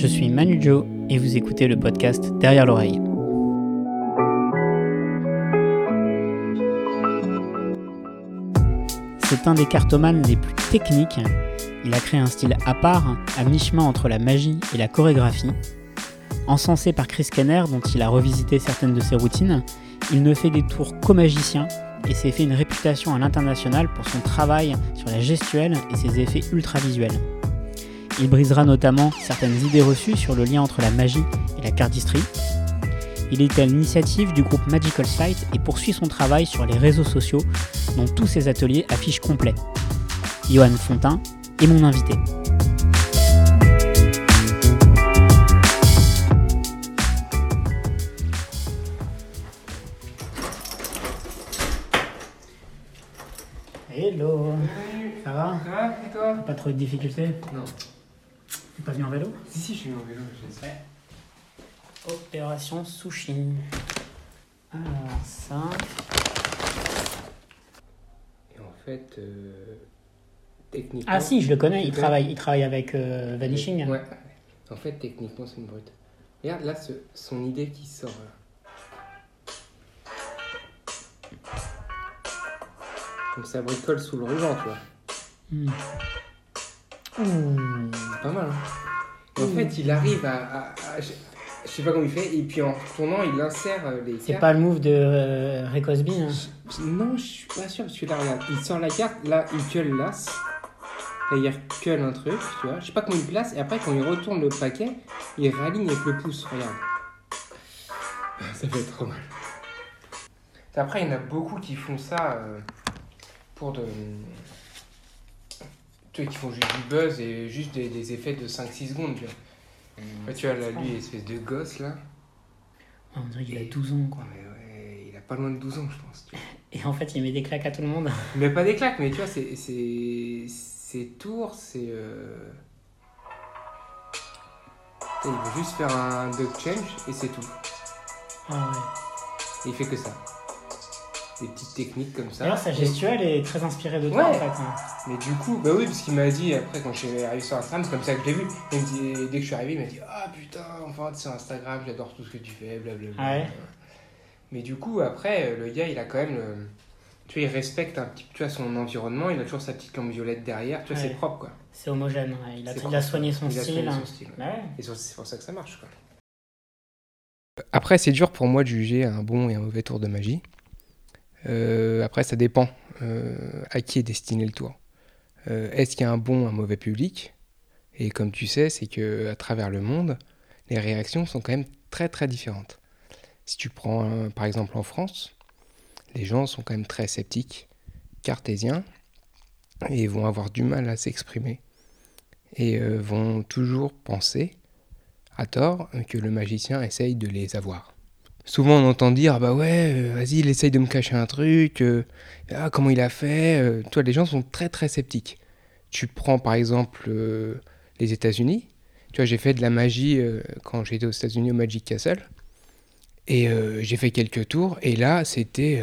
Je suis Manu Joe et vous écoutez le podcast Derrière l'oreille. C'est un des cartomanes les plus techniques. Il a créé un style à part, à mi-chemin entre la magie et la chorégraphie. Encensé par Chris Kenner, dont il a revisité certaines de ses routines, il ne fait des tours qu'aux magiciens et s'est fait une réputation à l'international pour son travail sur la gestuelle et ses effets ultra visuels. Il brisera notamment certaines idées reçues sur le lien entre la magie et la cardistrie. Il est à l'initiative du groupe Magical Sight et poursuit son travail sur les réseaux sociaux dont tous ses ateliers affichent complet. Johan Fontin est mon invité. Hello Ça va? Ça va? Et toi? Pas trop de difficultés? Non. T'es pas venu en vélo? Si, si, je suis en vélo, je sais. Opération Sushi. Alors ça... Et en fait, euh, techniquement. Ah si, je le connais, il travaille, il travaille avec euh, Vanishing. Ouais. En fait, techniquement, c'est une brute. Regarde là, ce- son idée qui sort. là. Comme ça bricole sous le ruban, tu vois. Hmm. Ouh. Pas mal, hein. En fait, il arrive à. à- à- je, sais pas comment il fait, et puis en retournant, il insère euh, les C'est pas le move de euh, Ray Cosby, hein. Je- Non, je suis pas sûr parce que là, regarde, il sort la carte, là, il cueille l'as. Là, il recueille un truc, tu vois. Je sais pas comment il place, et après, quand il retourne le paquet, il réaligne avec le pouce, regarde. Ça fait trop mal. Après, il y en a beaucoup qui font ça euh, pour de. Tu vois, qui font juste du buzz et juste des, des effets de 5-6 secondes, tu vois. Ouais, tu vois, là, lui, espèce de gosse, là. On dirait qu'il a 12 ans, quoi. Ouais, ouais, il a pas loin de 12 ans, je pense. tu vois. Et en fait, il met des claques à tout le monde. Mais pas des claques, mais tu vois, c'est. C'est. C'est tours, c'est. euh, Il veut juste faire un duck change et c'est tout. Ah ouais. Et il fait que ça. Des petites techniques comme ça. D'ailleurs, sa gestuelle est très inspirée de toi, Ouais. en fait. hein. Mais du coup, bah oui, parce qu'il m'a dit après quand je suis arrivé sur Instagram, c'est comme ça que je l'ai vu. Il me dit, dès que je suis arrivé, il m'a dit Ah putain, enfin, sur Instagram, j'adore tout ce que tu fais, blablabla. Ah ouais Mais du coup, après, le gars, il a quand même. le- Tu vois, il respecte un petit tu vois, son environnement, il a toujours sa petite lampe violette derrière, tu vois, Ouais. c'est propre quoi. C'est homogène. ouais. Il, a, il a soigné son Il a style. soigné son style. Et c'est pour ça que ça marche. Quoi. Après, c'est dur pour moi de juger un bon et un mauvais tour de magie. Euh, après, ça dépend euh, à qui est destiné le tour. Euh, Est-ce qu'il y a un bon ou un mauvais public? Et comme tu sais, c'est que à travers le monde, les réactions sont quand même très très différentes. Si tu prends par exemple en France, les gens sont quand même très sceptiques, cartésiens, et vont avoir du mal à s'exprimer. Et vont toujours penser à tort que le magicien essaye de les avoir. Souvent on entend dire ah bah ouais euh, vas-y il essaye de me cacher un truc euh, ah comment il a fait euh. toi les gens sont très très sceptiques. Tu prends par exemple les États-Unis. Tu vois j'ai fait de la magie quand j'étais aux États-Unis au Magic Castle. Et j'ai fait quelques tours. Et là c'était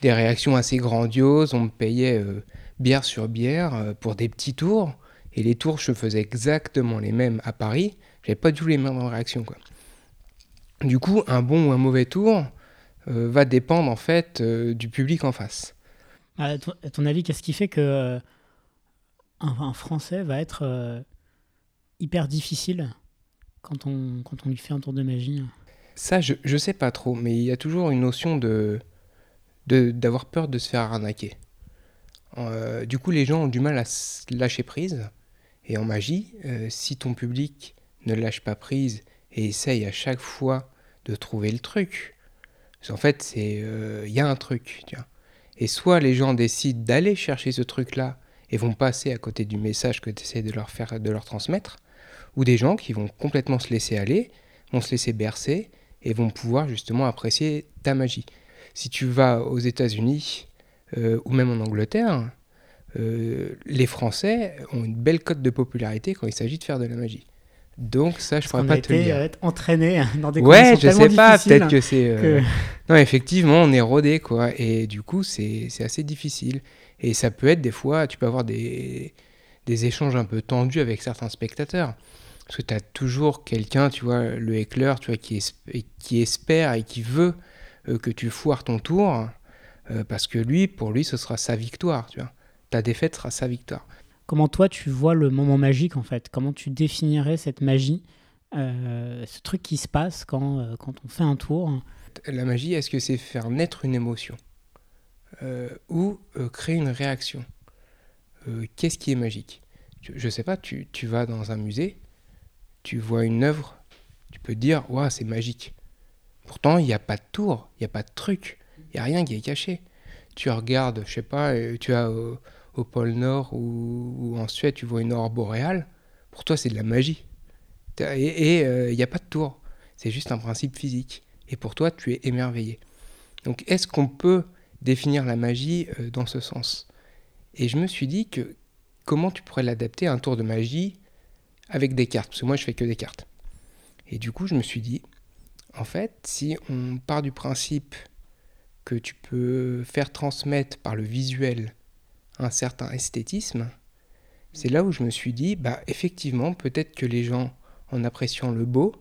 des réactions assez grandioses. On me payait bière sur bière pour des petits tours. Et les tours je faisais exactement les mêmes à Paris. J'avais pas du tout les mêmes réactions quoi du coup, un bon ou un mauvais tour euh, va dépendre en fait euh, du public en face. À ton, à ton avis, qu'est-ce qui fait que euh, un, un Français va être hyper difficile quand on, quand on lui fait un tour de magie? Ça, je, je sais pas trop, mais il y a toujours une notion de de- d'avoir peur de se faire arnaquer. Du coup, les gens ont du mal à se lâcher prise. Et en magie, si ton public ne lâche pas prise et essaye à chaque fois de trouver le truc, parce qu'en fait, c'est euh, il y a un truc. Et soit les gens décident d'aller chercher ce truc-là et vont passer à côté du message que tu essaies de leur faire, de leur transmettre, ou des gens qui vont complètement se laisser aller, vont se laisser bercer et vont pouvoir justement apprécier ta magie. Si tu vas aux États-Unis euh, ou même en Angleterre, euh, les Français ont une belle cote de popularité quand il s'agit de faire de la magie. Donc ça, je Parce pourrais pas a te le été dire. euh, entraîné dans des Ouais, conditions je tellement sais pas, peut-être que c'est... euh, que- Non, effectivement, on est rodé, quoi. Et du coup, c'est assez difficile. Et ça peut être des fois, tu peux avoir des, des échanges un peu tendus avec certains spectateurs. Parce que tu as toujours quelqu'un, tu vois, le éclair, tu vois, qui, qui espère et qui veut euh, que tu foires ton tour, parce que lui, pour lui, ce sera sa victoire, tu vois. Ta défaite sera sa victoire. Comment toi, tu vois le moment magique, en fait? Comment tu définirais cette magie, euh, ce truc qui se passe quand, quand on fait un tour? La magie, est-ce que c'est faire naître une émotion ou créer une réaction? Qu'est-ce qui est magique? Je sais pas, tu, tu vas dans un musée, tu vois une œuvre, tu peux dire, waouh, c'est magique. Pourtant, il n'y a pas de tour, il n'y a pas de truc, il n'y a rien qui est caché. Tu regardes, je sais pas, euh, tu as pôle Nord ou, en Suède, tu vois une aurore boréale. Pour toi, c'est de la magie. Et euh, il n'y a pas de tour. C'est juste un principe physique. Et pour toi, tu es émerveillé. Donc, est-ce qu'on peut définir la magie euh, dans ce sens? Et je me suis dit que comment tu pourrais l'adapter à un tour de magie avec des cartes, parce que moi je fais que des cartes. Et du coup, je me suis dit, en fait, si on part du principe que tu peux faire transmettre par le visuel un certain esthétisme, c'est là où je me suis dit, bah effectivement, peut-être que les gens, en appréciant le beau,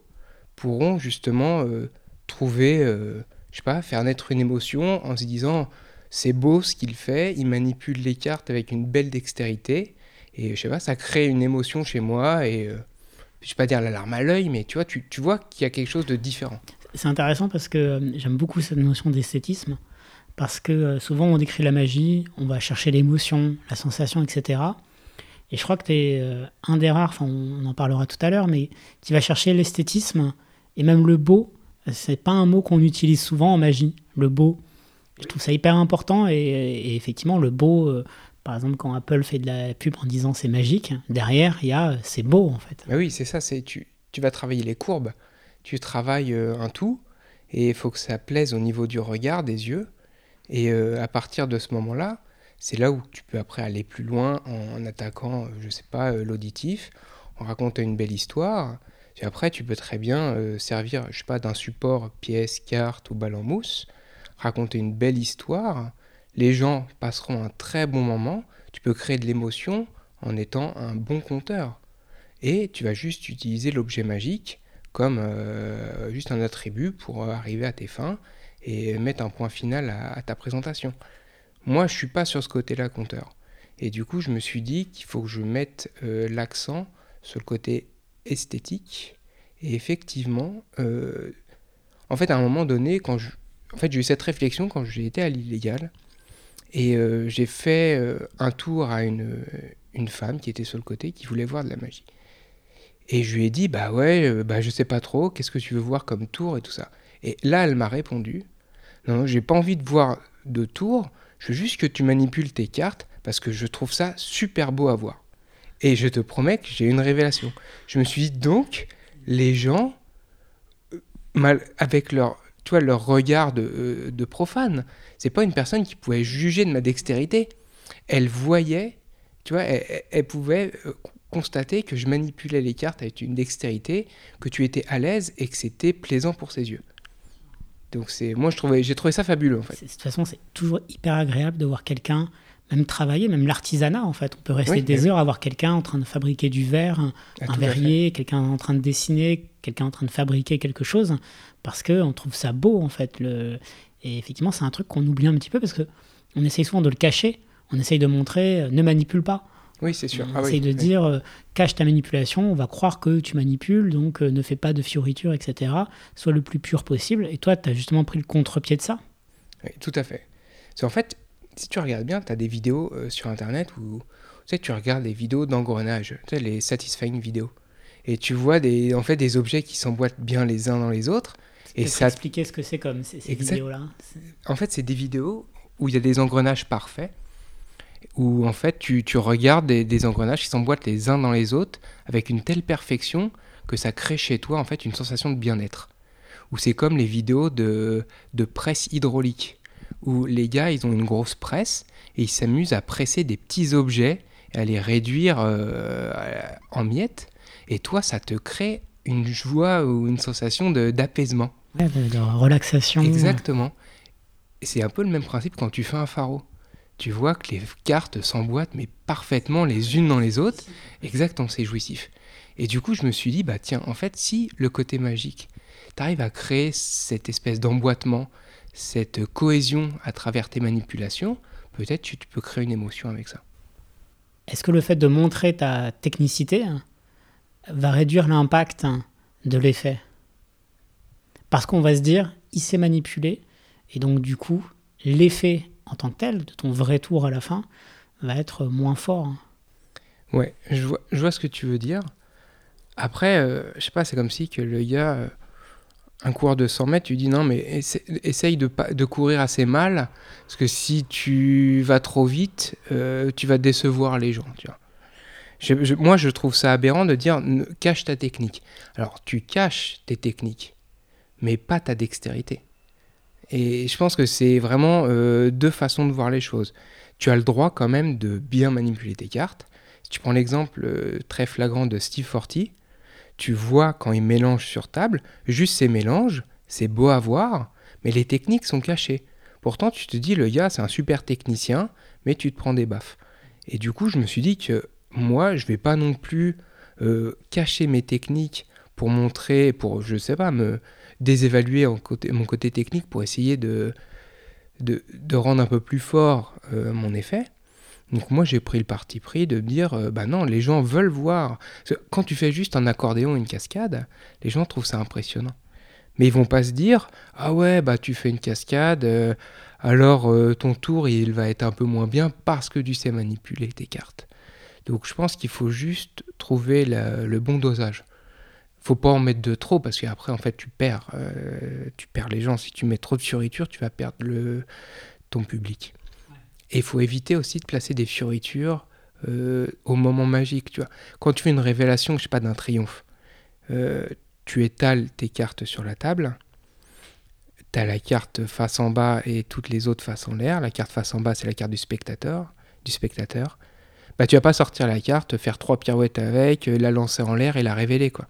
pourront justement euh, trouver, euh, je sais pas, faire naître une émotion en se disant, c'est beau ce qu'il fait, il manipule les cartes avec une belle dextérité, et je sais pas, ça crée une émotion chez moi et euh, je vais pas dire l'alarme à l'œil, mais tu vois, tu, tu vois qu'il y a quelque chose de différent. C'est intéressant parce que euh, j'aime beaucoup cette notion d'esthétisme parce que euh, souvent on décrit la magie, on va chercher l'émotion, la sensation, etc. Et je crois que tu es un des rares, enfin on en parlera tout à l'heure, mais qui va chercher l'esthétisme et même le beau. C'est pas un mot qu'on utilise souvent en magie, le beau. Je trouve ça hyper important et, effectivement le beau par exemple, quand Apple fait de la pub en disant c'est magique, derrière, il y a c'est beau en fait. oui, c'est ça, tu, tu vas travailler les courbes, tu travailles euh, un tout, et il faut que ça plaise au niveau du regard, des yeux. Et euh, à partir de ce moment-là, c'est là où tu peux après aller plus loin en, attaquant, je sais pas, euh, l'auditif, en racontant une belle histoire. Et après, tu peux très bien servir, je sais pas, d'un support pièce, carte ou balle en mousse, raconter une belle histoire les gens passeront un très bon moment, tu peux créer de l'émotion en étant un bon compteur. Et tu vas juste utiliser l'objet magique comme euh, juste un attribut pour arriver à tes fins et mettre un point final à, ta présentation. Moi, je suis pas sur ce côté-là compteur. Et du coup, je me suis dit qu'il faut que je mette euh, l'accent sur le côté esthétique. Et effectivement, euh, en fait, à un moment donné, quand je, en fait, j'ai eu cette réflexion quand j'ai été à l'illégal. Et euh, j'ai fait un tour à une, une femme qui était sur le côté, qui voulait voir de la magie. Et je lui ai dit, bah ouais, bah je sais pas trop, qu'est-ce que tu veux voir comme tour et tout ça. Et là, elle m'a répondu, non, j'ai pas envie de voir de tour, je veux juste que tu manipules tes cartes parce que je trouve ça super beau à voir. Et je te promets que j'ai une révélation. Je me suis dit, donc, les gens, mal, avec leur, tu leur regard de, de profane, c'est pas une personne qui pouvait juger de ma dextérité. Elle voyait, tu vois, elle, pouvait euh, constater que je manipulais les cartes avec une dextérité, que tu étais à l'aise et que c'était plaisant pour ses yeux. Donc c'est, moi je trouvais, j'ai trouvé ça fabuleux en fait. De toute façon, c'est toujours hyper agréable de voir quelqu'un même travailler, même l'artisanat en fait. On peut rester des heures à voir quelqu'un en train de fabriquer du verre, un, ah, verrier, quelqu'un en train de dessiner, quelqu'un en train de fabriquer quelque chose, parce qu'on trouve ça beau en fait. Le... Et effectivement, c'est un truc qu'on oublie un petit peu parce que on essaye souvent de le cacher. On essaye de montrer, euh, ne manipule pas. Oui, c'est sûr. Ah essaye de dire, euh, cache ta manipulation, on va croire que tu manipules, donc euh, ne fais pas de fioritures, etc. Sois le plus pur possible. Et toi, tu as justement pris le contre-pied de ça? Oui, tout à fait. C'est en fait, si tu regardes bien, tu as des vidéos sur Internet où tu sais, tu regardes les vidéos d'engrenage, tu sais, les satisfying vidéos. Et tu vois des, en fait, des objets qui s'emboîtent bien les uns dans les autres. Et ça expliquer ce que c'est comme ces, vidéos-là? En fait, c'est des vidéos où il y a des engrenages parfaits, où en fait tu, tu regardes des, engrenages qui s'emboîtent les uns dans les autres avec une telle perfection que ça crée chez toi en fait une sensation de bien-être. Ou c'est comme les vidéos de, de presse hydraulique, où les gars ils ont une grosse presse et ils s'amusent à presser des petits objets et à les réduire euh, en miettes. Et toi, ça te crée une joie ou une sensation d'apaisement de, relaxation. Exactement. C'est un peu le même principe quand tu fais un pharo. Tu vois que les cartes s'emboîtent, mais parfaitement les unes dans les autres. Exactement, c'est jouissif. Et du coup, je me suis dit, bah tiens, en fait, si le côté magique, tu arrives à créer cette espèce d'emboîtement, cette cohésion à travers tes manipulations, peut-être tu, tu peux créer une émotion avec ça. Est-ce que le fait de montrer ta technicité hein, va réduire l'impact hein, de l'effet? Parce qu'on va se dire, il s'est manipulé, et donc du coup, l'effet en tant que tel, de ton vrai tour à la fin, va être moins fort. Ouais, je vois, je ce que tu veux dire. Après, euh, je sais pas, c'est comme si que le gars, euh, un coureur de 100 mètres, tu dis non, mais essaye de, de courir assez mal, parce que si tu vas trop vite, euh, tu vas décevoir les gens, tu vois. moi, je trouve ça aberrant de dire cache ta technique. Alors, tu caches tes techniques, mais pas ta dextérité. Et je pense que c'est vraiment deux façons de voir les choses. Tu as le droit quand même de bien manipuler tes cartes. Si tu prends l'exemple très flagrant de Steve Forti, tu vois quand il mélange sur table, juste ces mélanges, c'est beau à voir, mais les techniques sont cachées. Pourtant, tu te dis, le gars, c'est un super technicien, mais tu te prends des baffes. Et du coup, je me suis dit que moi, je vais pas non plus euh, cacher mes techniques pour montrer, pour, je sais pas, me désévaluer mon côté technique pour essayer de, de, rendre un peu plus fort euh, mon effet. Donc moi j'ai pris le parti pris de dire euh, bah non les gens veulent voir. Quand tu fais juste un accordéon une cascade les gens trouvent ça impressionnant. Mais ils vont pas se dire ah ouais bah tu fais une cascade euh, alors euh, ton tour il va être un peu moins bien parce que tu sais manipuler tes cartes. Donc je pense qu'il faut juste trouver le bon dosage faut pas en mettre de trop parce qu'après en fait tu perds tu perds les gens si tu mets trop de fioritures tu vas perdre ton public et il faut éviter aussi de placer des fioritures euh, au moment magique. Tu vois. Quand tu fais une révélation, je sais pas, d'un triomphe, euh, tu étales tes cartes sur la table. Tu as la carte face en bas et toutes les autres face en l'air. La carte face en bas, c'est la carte du spectateur. Du spectateur. Bah, tu vas pas sortir la carte, faire trois pirouettes avec, la lancer en l'air et la révéler. quoi.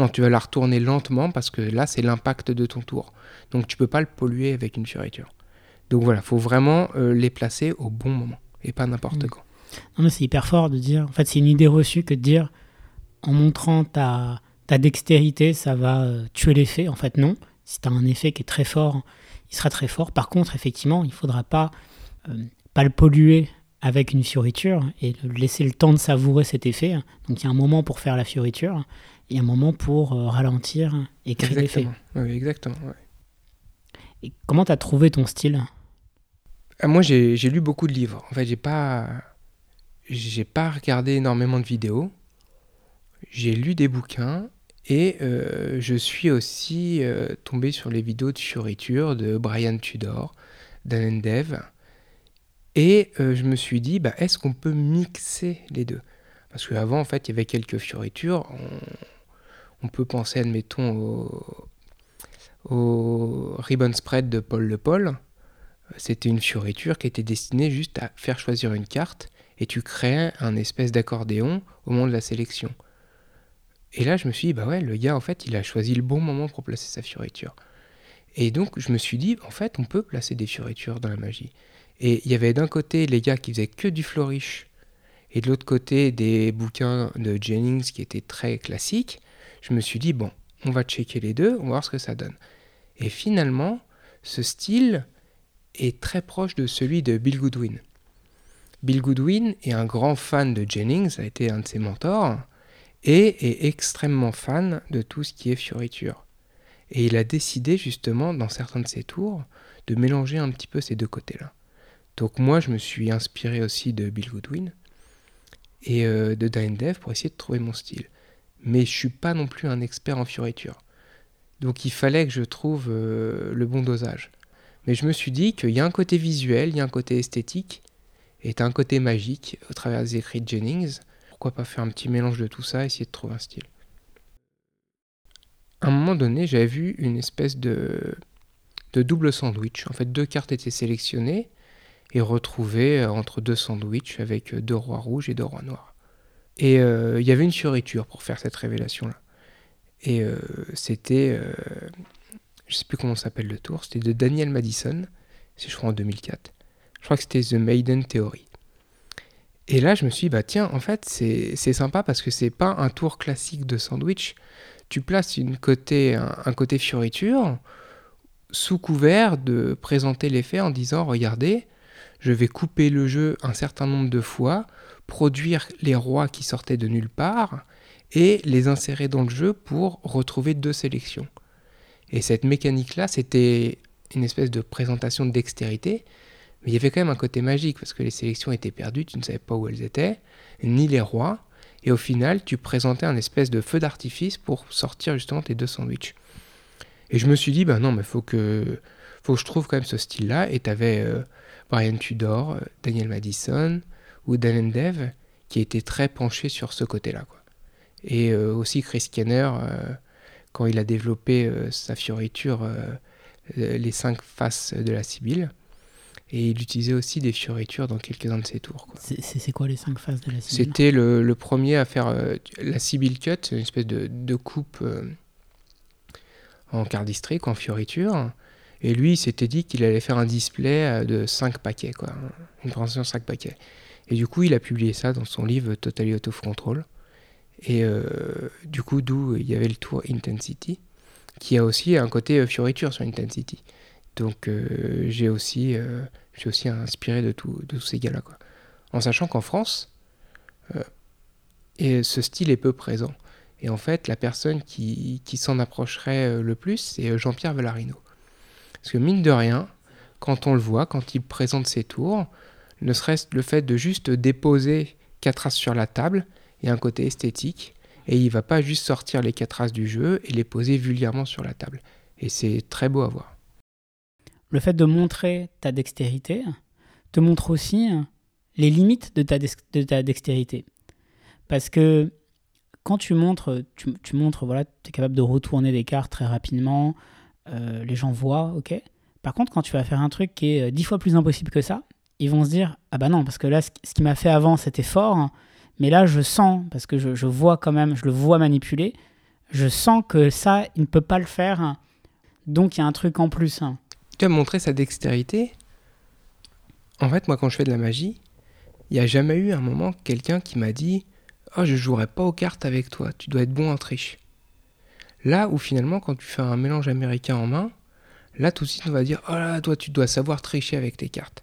Non, tu vas la retourner lentement parce que là, c'est l'impact de ton tour. Donc tu peux pas le polluer avec une fioriture. Donc voilà, il faut vraiment euh, les placer au bon moment et pas n'importe mm. quand. Non, mais c'est hyper fort de dire. En fait, c'est une idée reçue que de dire en montrant ta, ta dextérité, ça va euh, tuer l'effet. En fait, non. Si tu as un effet qui est très fort, il sera très fort. Par contre, effectivement, il ne faudra pas, euh, pas le polluer avec une fioriture et laisser le temps de savourer cet effet. Donc il y a un moment pour faire la fioriture et un moment pour ralentir et créer l'effet. Oui, exactement. Et comment tu as trouvé ton style? Ah, moi, j'ai lu beaucoup de livres. En fait, j'ai pas, j'ai pas regardé énormément de vidéos. J'ai lu des bouquins et euh, je suis aussi euh, tombé sur les vidéos de fioriture de Brian Tudor, Dan Dev. Et euh, je me suis dit, bah, est-ce qu'on peut mixer les deux? Parce qu'avant, en fait, il y avait quelques fioritures. On, peut penser, admettons, au, au Ribbon Spread de Paul Le Paul c'était une fioriture qui était destinée juste à faire choisir une carte et tu créais un espèce d'accordéon au moment de la sélection. Et là, je me suis dit, bah ouais, le gars, en fait, il a choisi le bon moment pour placer sa fioriture. Et donc, je me suis dit, en fait, on peut placer des fioritures dans la magie. Et il y avait d'un côté les gars qui faisaient que du flourish, et de l'autre côté des bouquins de Jennings qui étaient très classiques. Je me suis dit, bon, on va checker les deux, on va voir ce que ça donne. Et finalement, ce style, est très proche de celui de Bill Goodwin. Bill Goodwin est un grand fan de Jennings, a été un de ses mentors, et est extrêmement fan de tout ce qui est fioriture. Et il a décidé justement, dans certains de ses tours, de mélanger un petit peu ces deux côtés-là. Donc moi, je me suis inspiré aussi de Bill Goodwin et euh, de Dine Dev pour essayer de trouver mon style. Mais je suis pas non plus un expert en fioriture. Donc il fallait que je trouve euh, le bon dosage. Mais je me suis dit qu'il y a un côté visuel, il y a un côté esthétique, et un côté magique au travers des écrits de Jennings. Pourquoi pas faire un petit mélange de tout ça, essayer de trouver un style. À un moment donné, j'avais vu une espèce de, de double sandwich. En fait, deux cartes étaient sélectionnées et retrouvées entre deux sandwichs avec deux rois rouges et deux rois noirs. Et euh, il y avait une fioriture pour faire cette révélation-là. Et euh, c'était euh, je sais plus comment s'appelle le tour, c'était de Daniel Madison, c'est je crois en 2004. Je crois que c'était The Maiden Theory. Et là, je me suis dit, bah tiens, en fait, c'est sympa parce que c'est pas un tour classique de sandwich. Tu places une côté, un, côté fioriture sous couvert de présenter l'effet en disant, regardez, je vais couper le jeu un certain nombre de fois, produire les rois qui sortaient de nulle part et les insérer dans le jeu pour retrouver deux sélections. Et cette mécanique-là, c'était une espèce de présentation de dextérité, mais il y avait quand même un côté magique, parce que les sélections étaient perdues, tu ne savais pas où elles étaient, ni les rois, et au final, tu présentais un espèce de feu d'artifice pour sortir justement tes deux sandwichs. Et je me suis dit, ben non, mais faut que, faut que je trouve quand même ce style-là, et tu avais euh, Brian Tudor, euh, Daniel Madison, ou Dan Dev, qui étaient très penchés sur ce côté-là. Quoi. Et euh, aussi Chris Kenner, quand il a développé sa fioriture, les cinq faces de la Sibylle, et il utilisait aussi des fioritures dans quelques-uns de ses tours. C'est quoi les cinq phases de la Sibylle? C'était le, premier à faire euh, la Sibylle Cut, une espèce de, coupe euh, en cardistриque, en fioriture. Et lui, il s'était dit qu'il allait faire un display euh, de 5 paquets, quoi, une de 5 paquets. Et du coup, il a publié ça dans son livre Totally Out of Control. Et du coup, d'où il y avait le tour Intensity, qui a aussi un côté fioriture sur Intensity. Donc j'ai aussi je aussi inspiré de, tous ces gars-là. En sachant qu'en France, euh, ce style est peu présent. Et en fait, la personne qui, qui s'en approcherait euh, le plus, c'est euh, Jean-Pierre Vallarino. Parce que mine de rien, quand on le voit, quand il présente ses tours, ne serait-ce le fait de juste déposer quatre as sur la table, il y a un côté esthétique, et il va pas juste sortir les quatre as du jeu et les poser vulgairement sur la table. Et c'est très beau à voir le fait de montrer ta dextérité te montre aussi les limites de ta, de ta dextérité. Parce que quand tu montres, tu, montres, voilà, tu es capable de retourner des cartes très rapidement, euh, les gens voient, ok. Par contre, quand tu vas faire un truc qui est euh, dix fois plus impossible que ça, ils vont se dire, ah bah non, parce que là, ce, qui m'a fait avant, c'était fort, mais là, je sens, parce que je, je, vois quand même, je le vois manipuler, je sens que ça, il ne peut pas le faire, donc il y a un truc en plus tu as montré sa dextérité. En fait, moi, quand je fais de la magie, il n'y a jamais eu un moment quelqu'un qui m'a dit Oh, je jouerai pas aux cartes avec toi, tu dois être bon en triche. Là où finalement, quand tu fais un mélange américain en main, là tout de suite on va dire Oh là, toi, tu dois savoir tricher avec tes cartes.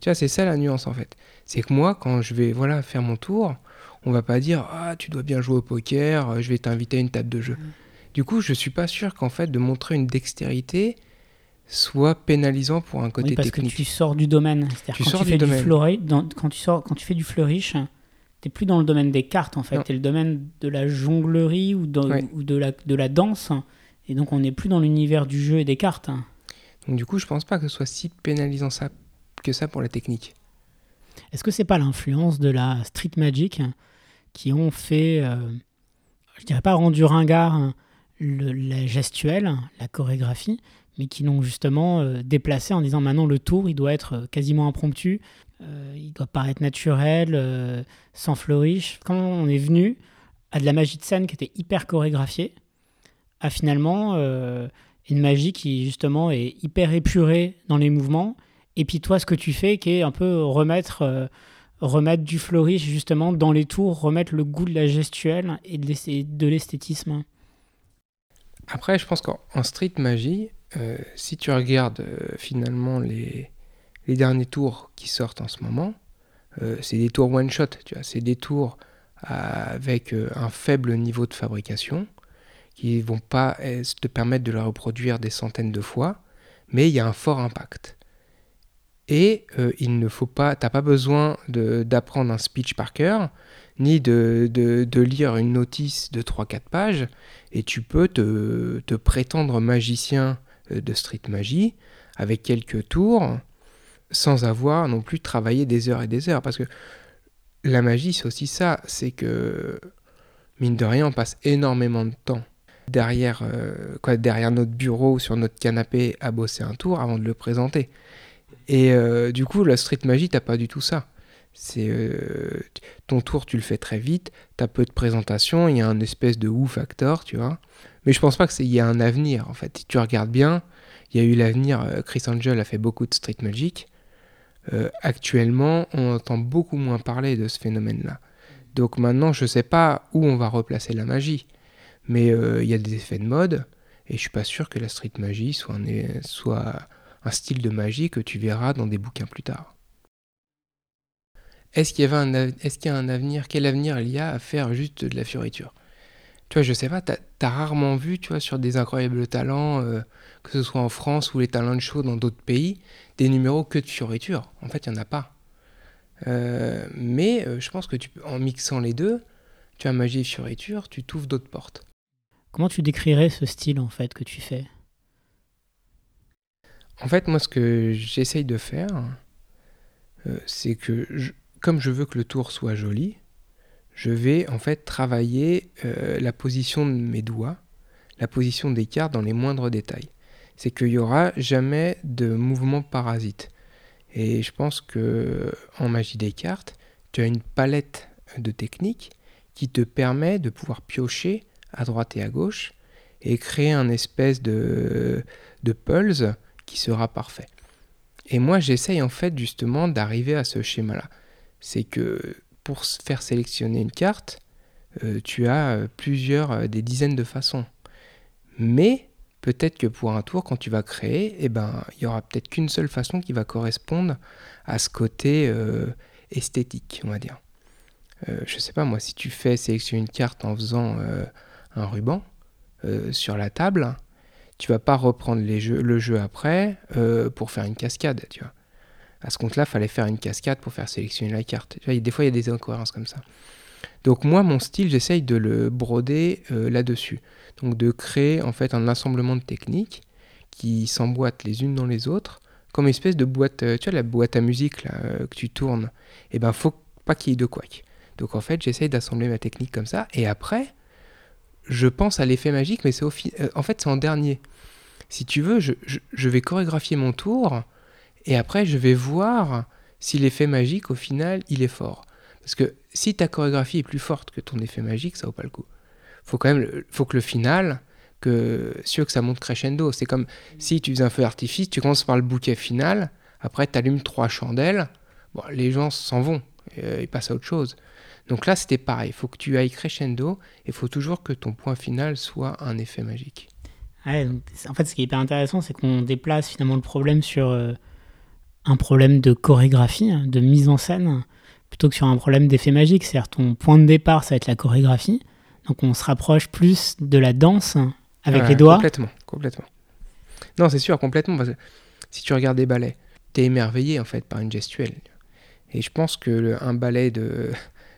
Tu vois, c'est ça la nuance en fait. C'est que moi, quand je vais voilà faire mon tour, on va pas dire Ah, tu dois bien jouer au poker, je vais t'inviter à une table de jeu. Mmh. Du coup, je suis pas sûr qu'en fait, de montrer une dextérité, soit pénalisant pour un côté oui, parce que tu sors du domaine. Tu quand, tu fais du quand, tu sors, quand tu fais du fleurish, tu n'es plus dans le domaine des cartes, en fait. Tu es le domaine de la jonglerie ou, ou de, la, de la danse. Et donc, on n'est plus dans l'univers du jeu et des cartes. Donc, du coup, je pense pas que ce soit si pénalisant ça, que ça pour la technique. Est-ce que c'est pas l'influence de la street magic qui ont fait, euh, je dirais pas rendu ringard le, la gestuelle, la chorégraphie, mais qui l'ont justement euh, déplacé en disant maintenant le tour, il doit être euh, quasiment impromptu, euh, il doit paraître naturel, sans flourish. Quand on est venu à de la magie de scène qui était hyper chorégraphiée, à finalement une magie qui justement est hyper épurée dans les mouvements, et puis toi ce que tu fais qui est un peu remettre remettre du flourish justement dans les tours, remettre le goût de la gestuelle et de l'esthétisme. Après, je pense qu'en street magie, euh, si tu regardes euh, finalement les, derniers tours qui sortent en ce moment, euh, c'est des tours one shot, tu vois, c'est des tours avec un faible niveau de fabrication qui vont pas te permettre de la reproduire des centaines de fois, mais il y a un fort impact. Et il ne faut pas, t'as pas besoin d'apprendre un speech par cœur, ni de, lire une notice de 3-4 pages, et tu peux te, te prétendre magicien euh, de street magie avec quelques tours sans avoir non plus travaillé des heures et des heures. Parce que la magie, c'est aussi ça, c'est que, mine de rien, on passe énormément de temps derrière, euh, derrière notre bureau, sur notre canapé, à bosser un tour avant de le présenter. Et euh, du coup, la street magie, t'as pas du tout ça. C'est ton tour, tu le fais très vite, t'as peu de présentation, il y a un espèce de ou factor, tu vois. Mais je pense pas qu'il y ait un avenir, en fait. Si tu regardes bien, il y a eu l'avenir. Euh, Chris Angel a fait beaucoup de street magic. actuellement, on entend beaucoup moins parler de ce phénomène-là. Donc maintenant, je sais pas où on va replacer la magie, mais il y a des effets de mode, et je suis pas sûr que la street magie soit un style de magie que tu verras dans des bouquins plus tard. Est-ce qu'il y, qu'il y a un avenir Quel avenir il y a à faire juste de la fioriture? Tu vois, je sais pas, tu as, rarement vu, tu vois, sur des incroyables talents, euh, que ce soit en France ou les talents de show dans d'autres pays, des numéros que de fioriture. En fait, il n'y en a pas. Euh, mais euh, je pense que tu, en mixant les deux, tu as magie et fioriture, tu t'ouvres d'autres portes. Comment tu décrirais ce style, en fait, que tu fais? En fait, moi, ce que j'essaye de faire, c'est que comme je veux que le tour soit joli, je vais en fait travailler euh, la position de mes doigts, la position des cartes dans les moindres détails. C'est qu'il n'y aura jamais de mouvement parasite. Et je pense que en magie des cartes, tu as une palette de techniques qui te permet de pouvoir piocher à droite et à gauche et créer un espèce de, de pulse sera parfait. Et moi, j'essaye en fait justement d'arriver à ce schéma-là c'est que pour faire sélectionner une carte, euh, tu as euh, plusieurs, euh, des dizaines de façons. Mais peut-être que pour un tour, quand tu vas créer, eh ben, il y aura peut-être qu'une seule façon qui va correspondre à ce côté esthétique, on va dire. je sais pas, moi, si tu fais sélectionner une carte en faisant un ruban sur la table, tu vas pas reprendre le jeu après pour faire une cascade, tu vois à ce compte-là, fallait faire une cascade pour faire sélectionner la carte. des fois, il y a des incohérences comme ça. Donc moi, mon style, j'essaye de le broder euh, là-dessus. Donc de créer en fait un assemblement de techniques qui s'emboîtent les unes dans les autres, comme une espèce de boîte, euh, tu vois la boîte à musique euh, que tu tournes. Et eh ben faut pas qu'il y ait de couac. Donc en fait, j'essaye d'assembler ma technique comme ça. Et après, je pense à l'effet magique, mais c'est en fait c'est en dernier. Si tu veux, je, vais chorégraphier mon tour et après, je vais voir si l'effet magique, au final, il est fort. Parce que si ta chorégraphie est plus forte que ton effet magique, ça vaut pas le coup. Faut quand même, faut que le final, que sûr que ça monte crescendo. C'est comme si tu faisais un feu d'artifice, tu commences par le bouquet final, après tu allumes trois chandelles, les gens s'en vont, euh, ils passent à autre chose. Donc là, c'était pareil. Il faut que tu ailles crescendo et il faut toujours que ton point final soit un effet magique. en fait, ce qui est hyper intéressant, c'est qu'on déplace finalement le problème sur euh, un problème de chorégraphie, hein, de mise en scène, plutôt que sur un problème d'effet magique. C'est-à-dire ton point de départ, ça va être la chorégraphie. Donc on se rapproche plus de la danse avec les doigts. Complètement, complètement. Non, c'est sûr, complètement. Parce que si tu regardes des ballets, tu es émerveillé en fait par une gestuelle. Et je pense que un ballet de,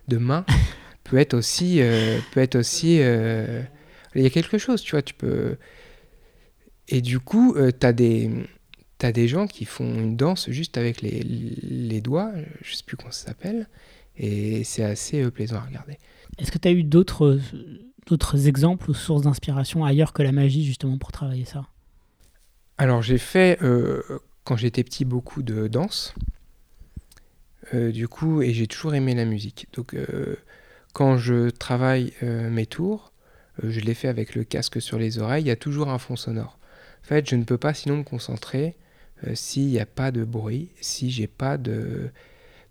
de main peut être aussi, euh, peut être aussi, euh, il y a quelque chose, tu vois, tu peux. Et du coup, euh, tu as des T'as des gens qui font une danse juste avec les, les doigts, je sais plus comment ça s'appelle, et c'est assez plaisant à regarder. Est-ce que tu as eu d'autres, d'autres exemples ou sources d'inspiration ailleurs que la magie justement pour travailler ça? Alors j'ai fait, euh, quand j'étais petit, beaucoup de danse, du coup, et j'ai toujours aimé la musique. Donc quand je travaille mes tours, je les fais avec le casque sur les oreilles, il y a toujours un fond sonore. En fait, je ne peux pas sinon me concentrer euh, s'il n'y a pas de bruit, si j'ai pas de,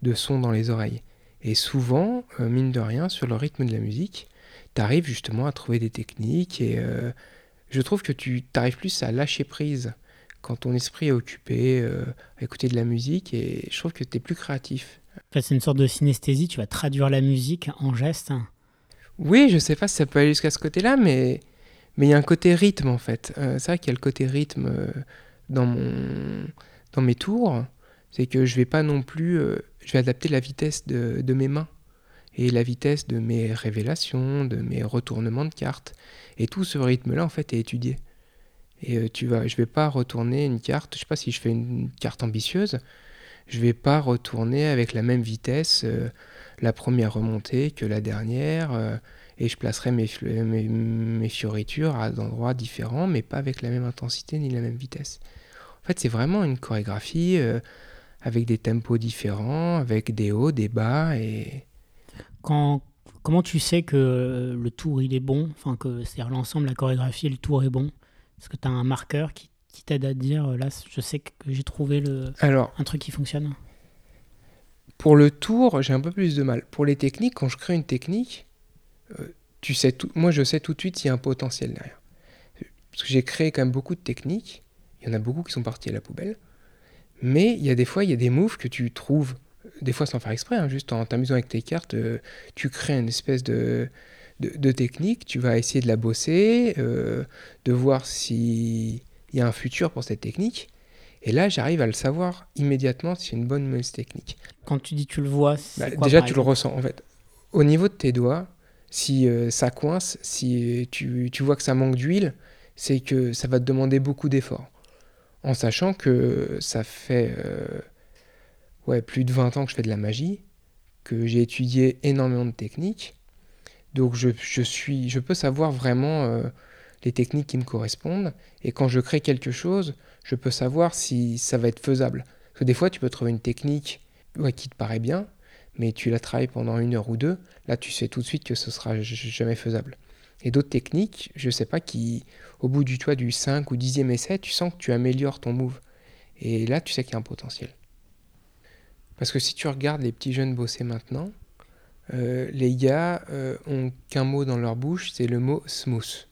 de son dans les oreilles. Et souvent, euh, mine de rien, sur le rythme de la musique, tu arrives justement à trouver des techniques et euh, je trouve que tu arrives plus à lâcher prise quand ton esprit est occupé à écouter de la musique et je trouve que tu es plus créatif. c'est une sorte de synesthésie, tu vas traduire la musique en geste. Oui, je sais pas si ça peut aller jusqu'à ce côté-là, mais mais il y a un côté rythme en fait. c'est vrai qu'il y a le côté rythme dans, mon, dans mes tours, c'est que je vais pas non plus, euh, je vais adapter la vitesse de, de, mes mains et la vitesse de mes révélations, de mes retournements de cartes. Et tout ce rythme-là, en fait, est étudié. Et euh, tu vas, je vais pas retourner une carte, je sais pas si je fais une carte ambitieuse, je vais pas retourner avec la même vitesse euh, la première remontée que la dernière, et je placerai mes, mes, mes, fioritures à des endroits différents, mais pas avec la même intensité ni la même vitesse. En fait, c'est vraiment une chorégraphie euh, avec des tempos différents, avec des hauts, des bas. Et... Quand, comment tu sais que le tour il est bon, enfin que c'est l'ensemble, la chorégraphie le tour est bon? Est-ce que tu as un marqueur qui, qui t'aide à dire là, je sais que j'ai trouvé le, Alors, un truc qui fonctionne? Pour le tour, j'ai un peu plus de mal. Pour les techniques, quand je crée une technique, euh, tu sais tout, moi je sais tout de suite s'il y a un potentiel derrière. Parce que j'ai créé quand même beaucoup de techniques. Il y en a beaucoup qui sont partis à la poubelle. Mais il y a des fois, il y a des moves que tu trouves, des fois sans faire exprès, hein, juste en t'amusant avec tes cartes, euh, tu crées une espèce de, de, technique, tu vas essayer de la bosser, euh, de voir s'il y a un futur pour cette technique. Et là, j'arrive à le savoir immédiatement si c'est une bonne ou mauvaise technique. Quand tu dis tu le vois, bah, déjà tu le ressens en fait. Au niveau de tes doigts, si euh, ça coince, si tu, tu vois que ça manque d'huile, c'est que ça va te demander beaucoup d'efforts en sachant que ça fait euh, ouais, plus de 20 ans que je fais de la magie, que j'ai étudié énormément de techniques. Donc je, suis, je peux savoir vraiment euh, les techniques qui me correspondent. Et quand je crée quelque chose, je peux savoir si ça va être faisable. Parce que des fois, tu peux trouver une technique qui te paraît bien, mais tu la travailles pendant une heure ou deux. Là, tu sais tout de suite que ce sera jamais faisable. Et d'autres techniques, je sais pas, qui, au bout du toit du 5 ou 10e essai, tu sens que tu améliores ton move. Et là, tu sais qu'il y a un potentiel. Parce que si tu regardes les petits jeunes bosser maintenant, euh, les gars euh, ont qu'un mot dans leur bouche, c'est le mot smooth.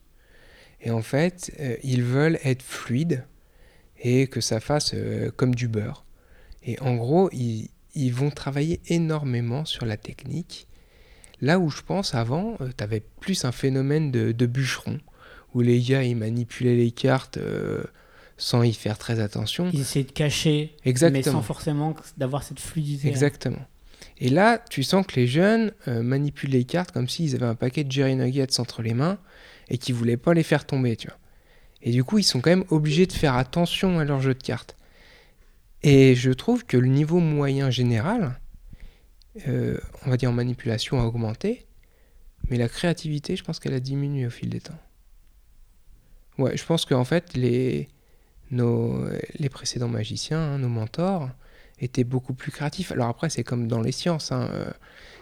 Et en fait, euh, ils veulent être fluides et que ça fasse comme du beurre. Et en gros, ils, ils vont travailler énormément sur la technique Là où je pense avant, euh, tu avais plus un phénomène de, bûcheron, où les gars ils manipulaient les cartes euh, sans y faire très attention. Ils essayaient de cacher, mais sans forcément d'avoir cette fluidité. Exactement. Et là, tu sens que les jeunes euh, manipulent les cartes comme s'ils avaient un paquet de Jerry Nuggets entre les mains et qu'ils voulaient pas les faire tomber, tu vois. Et du coup, ils sont quand même obligés de faire attention à leur jeu de cartes. Et je trouve que le niveau moyen général, euh, on va dire en manipulation, a augmenté, mais la créativité, je pense qu'elle a diminué au fil des temps. Ouais, je pense qu'en fait, les, nos, les précédents magiciens, hein, nos mentors, étaient beaucoup plus créatifs. Alors après, c'est comme dans les sciences, hein, euh,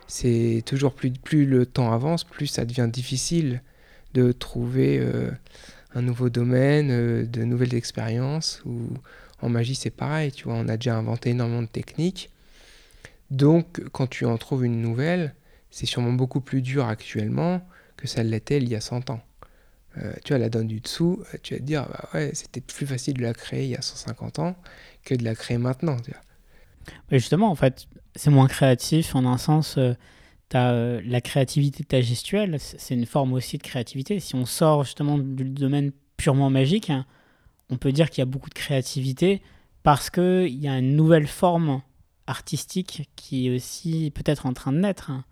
c'est toujours plus, le temps avance, plus ça devient difficile de trouver euh, un nouveau domaine, de nouvelles expériences. Ou en magie, c'est pareil, tu vois, on a déjà inventé énormément de techniques. Donc, quand tu en trouves une nouvelle, c'est sûrement beaucoup plus dur actuellement que ça l'était il y a 100 ans. Euh, tu vois, la donne du dessous, euh, tu vas te dire, bah ouais, c'était plus facile de la créer il y a 150 ans que de la créer maintenant. Justement, en fait, c'est moins créatif en un sens. Euh, as, la créativité de ta gestuelle, c'est une forme aussi de créativité. Si on sort justement du domaine purement magique, hein, on peut dire qu'il y a beaucoup de créativité parce qu'il y a une nouvelle forme artistique qui est aussi peut-être en train de naître. Hein.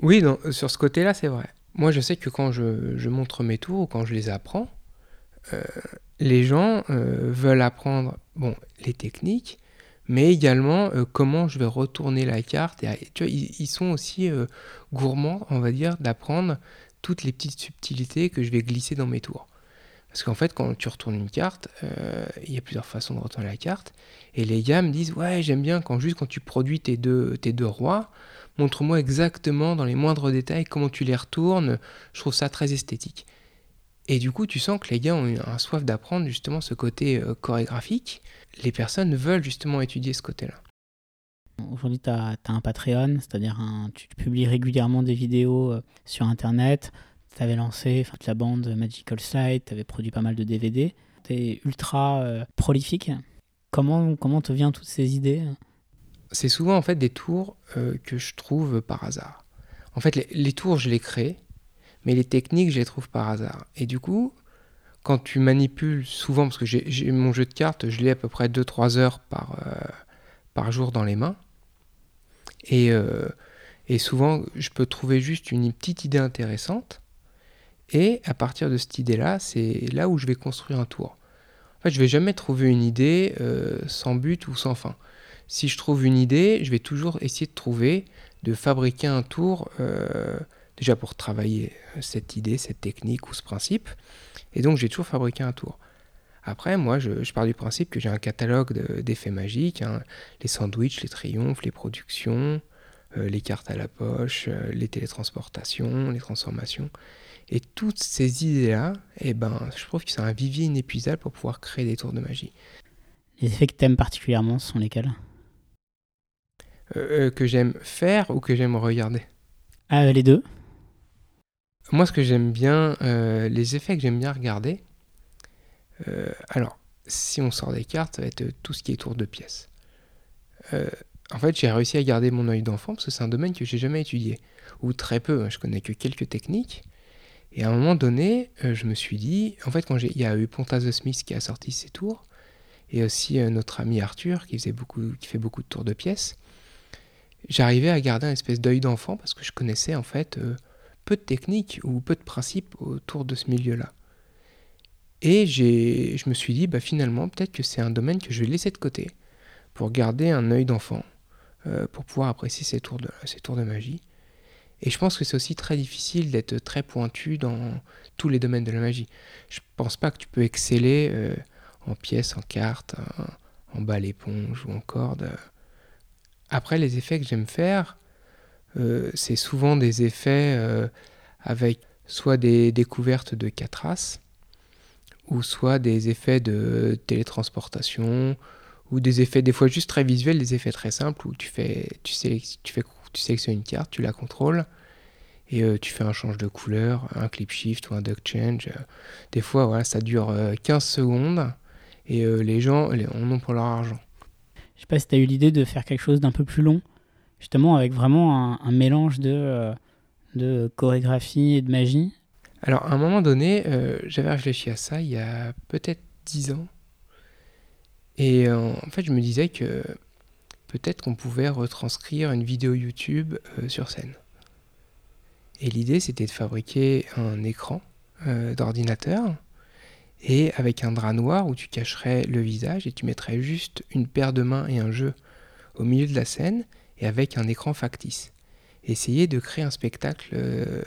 Oui, sur ce côté-là, c'est vrai. Moi, je sais que quand je, montre mes tours ou quand je les apprends, euh, les gens euh, veulent apprendre bon, les techniques, mais également euh, comment je vais retourner la carte. Et, ils, sont aussi gourmands, on va dire, d'apprendre toutes les petites subtilités que je vais glisser dans mes tours. Parce qu'en fait, quand tu retournes une carte, euh, il y a plusieurs façons de retourner la carte. Et les gars me disent Ouais, j'aime bien quand juste quand tu produis tes deux, tes deux rois, montre-moi exactement dans les moindres détails comment tu les retournes. Je trouve ça très esthétique. Et du coup, tu sens que les gars ont un soif d'apprendre justement ce côté euh, chorégraphique. Les personnes veulent justement étudier ce côté-là. Aujourd'hui, tu as, un Patreon, c'est-à-dire tu publies régulièrement des vidéos euh, sur Internet tu avais lancé toute la bande Magical Slide, tu avais produit pas mal de DVD. Tu es ultra euh, prolifique. Comment, comment te viennent toutes ces idées C'est souvent en fait des tours euh, que je trouve par hasard. En fait, les, tours, je les crée, mais les techniques, je les trouve par hasard. Et du coup, quand tu manipules souvent, parce que j'ai mon jeu de cartes, je l'ai à peu près 2-3 heures par, euh, par jour dans les mains. Et, et souvent, je peux trouver juste une petite idée intéressante et à partir de cette idée-là, c'est là où je vais construire un tour. En fait, je vais jamais trouver une idée euh, sans but ou sans fin. Si je trouve une idée, je vais toujours essayer de trouver, de fabriquer un tour, euh, déjà pour travailler cette idée, cette technique ou ce principe. Et donc, j'ai toujours fabriqué un tour. Après, moi, je, pars du principe que j'ai un catalogue d'effets magiques, hein. les sandwichs, les triomphes, les productions, euh, les cartes à la poche, les télétransportations, les transformations. Et toutes ces idées-là, eh ben, je trouve que c'est un vivier inépuisable pour pouvoir créer des tours de magie. Les effets que tu aimes particulièrement sont lesquels? Euh, que j'aime faire ou que j'aime regarder? Ah, les deux. Moi, ce que j'aime bien, euh, les effets que j'aime bien regarder, euh, alors, si on sort des cartes, ça va être tout ce qui est tour de pièces. en fait, j'ai réussi à garder mon œil d'enfant parce que c'est un domaine que j'ai jamais étudié, ou très peu, hein, je connais que quelques techniques. Et à un moment donné, je me suis dit, en fait, quand il y a eu Pontas de Smith qui a sorti ses tours, et aussi notre ami Arthur qui, faisait beaucoup, qui fait beaucoup de tours de pièces, j'arrivais à garder un espèce d'œil d'enfant parce que je connaissais en fait peu de techniques ou peu de principes autour de ce milieu-là. Et je me suis dit, bah, finalement, peut-être que c'est un domaine que je vais laisser de côté pour garder un œil d'enfant, euh, pour pouvoir apprécier ces tours, de, ces tours de magie. Et je pense que c'est aussi très difficile d'être très pointu dans tous les domaines de la magie. Je pense pas que tu peux exceller euh, en pièces, en cartes, en, en éponge ou en corde. Après, les effets que j'aime faire, euh, c'est souvent des effets euh, avec soit des découvertes de quatre races, ou soit des effets de télétransportation, ou des effets des fois juste très visuels, des effets très simples où tu fais, tu, sélectionnes une carte, tu la contrôles, et euh, tu fais un change de couleur, un clip shift ou un duck change. Des fois, voilà, ça dure 15 secondes, et les gens en ont pour leur argent. Je sais pas si tu as eu l'idée de faire quelque chose d'un peu plus long, justement avec vraiment un, mélange de, euh, de chorégraphie et de magie Alors, à un moment donné, euh, j'avais réfléchi à ça il y a peut-être 10 ans. Et euh, en fait, je me disais que peut-être qu'on pouvait retranscrire une vidéo YouTube sur scène. Et l'idée, c'était de fabriquer un écran d'ordinateur et avec un drap noir où tu cacherais le visage et tu mettrais juste une paire de mains et un jeu au milieu de la scène avec un écran factice. Essayer de créer un spectacle euh,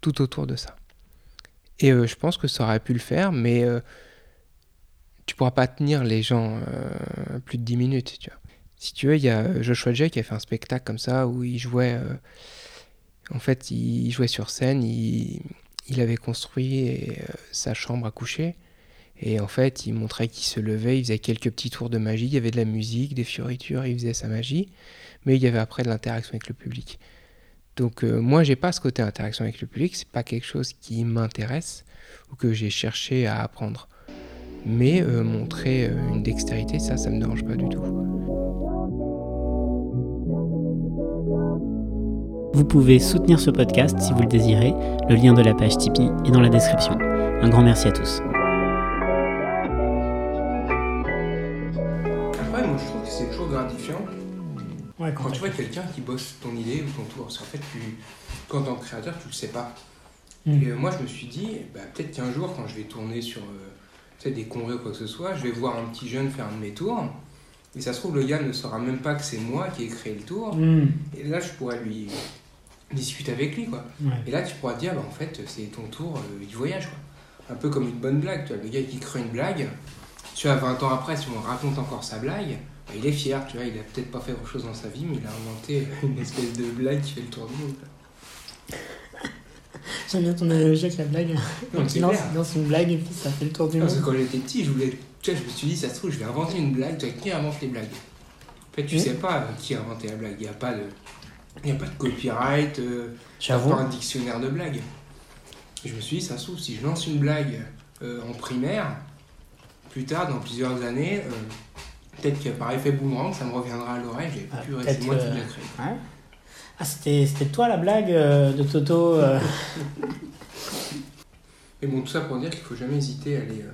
tout autour de ça. Et euh, je pense que ça aurait pu le faire, mais euh, tu pourras pas tenir les gens plus de 10 minutes. Tu. Si tu veux, il y a Joshua Jay qui a fait un spectacle comme ça où il jouait. en fait, il jouait sur scène, il avait construit sa chambre à coucher. Et en fait, il montrait qu'il se levait, il faisait quelques petits tours de magie, il y avait de la musique, des fioritures, il faisait sa magie mais il y avait après de l'interaction avec le public. Donc euh, moi, j'ai pas ce côté interaction avec le public, c'est pas quelque chose qui m'intéresse ou que j'ai cherché à apprendre. Mais euh, montrer euh, une dextérité, ça, ça me dérange pas du tout. Vous pouvez soutenir ce podcast si vous le désirez. Le lien de la page Tipeee est dans la description. Un grand merci à tous. Quand tu vois quelqu'un qui bosse ton idée ou ton tour, parce qu'en fait, tu, quand tant que créateur, tu le sais pas. Mm. Et euh, moi, je me suis dit, bah, peut-être qu'un jour, quand je vais tourner sur euh, des congrès ou quoi que ce soit, je vais voir un petit jeune faire un de mes tours. Et ça se trouve, le gars ne saura même pas que c'est moi qui ai créé le tour. Mm. Et là, je pourrais lui discuter avec lui. Quoi. Et là, tu pourras dire, bah, en fait, c'est ton tour euh, du voyage. Quoi. Un peu comme une bonne blague. Tu vois, le gars qui crée une blague, tu vois, 20 ans après, si on raconte encore sa blague, il est fier, tu vois, il a peut-être pas fait grand chose dans sa vie, mais il a inventé une espèce de blague qui fait le tour du monde. J'aime bien ton analogie avec la blague. Non, il lance, une blague et puis ça fait le tour du monde. Parce que quand j'étais petit, je voulais. Tu vois, je me suis dit, ça se trouve, je vais inventer une blague. Tu vois, qui invente les blagues? En fait, tu sais pas qui a inventé la blague. Il n'y a pas de. Il a pas de copyright, euh, pas un dictionnaire de blagues. Je me suis dit, ça se trouve, si je lance une blague euh, en primaire, plus tard, dans plusieurs années, euh, Peut-être que par effet boomerang, ça me reviendra à l'oreille, j'ai ah, pu rester moi qui l'ai créé. Ah, c'était toi la blague euh, de Toto euh. Mais bon, tout ça pour dire qu'il ne faut jamais hésiter à aller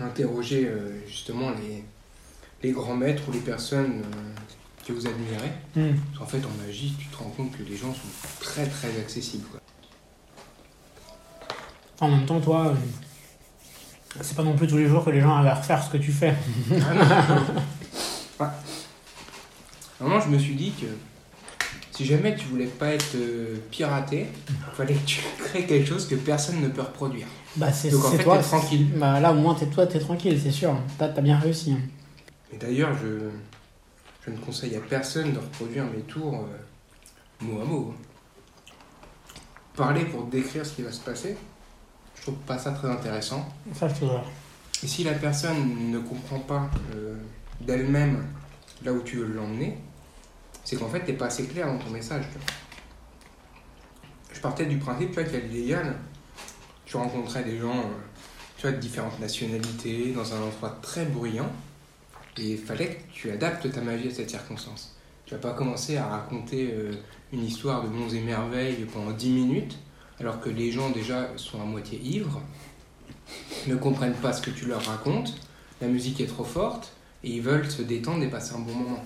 euh, interroger justement les, les grands maîtres ou les personnes que vous admirez. Hmm. En fait, en magie, tu te rends compte que les gens sont très très accessibles. En même temps, toi, c'est pas non plus tous les jours que les gens arrivent à refaire ce que tu fais. ah non. je me suis dit que si jamais tu voulais pas être euh, piraté, il fallait que tu crées quelque chose que personne ne peut reproduire. Bah c'est Donc en fait, toi, tranquille. Bah là au moins t'es toi, t'es tranquille, c'est sûr. T'as as bien réussi. Hein. Et d'ailleurs, je, je ne conseille à personne de reproduire mes tours euh, mot à mot. Parler pour décrire ce qui va se passer, je trouve pas ça très intéressant. Ça, je Et si la personne ne comprend pas euh, d'elle-même là où tu veux l'emmener, c'est qu'en fait, t'es pas assez clair dans ton message. Je partais du principe, tu vois, qu'à l'illégal, tu rencontrais des gens, euh, tu vois, de différentes nationalités, dans un endroit très bruyant, et il fallait que tu adaptes ta magie à cette circonstance. Tu vas pas commencer à raconter euh, une histoire de monts et merveilles pendant 10 minutes, alors que les gens déjà sont à moitié ivres, ne comprennent pas ce que tu leur racontes, la musique est trop forte, et ils veulent se détendre et passer un bon moment.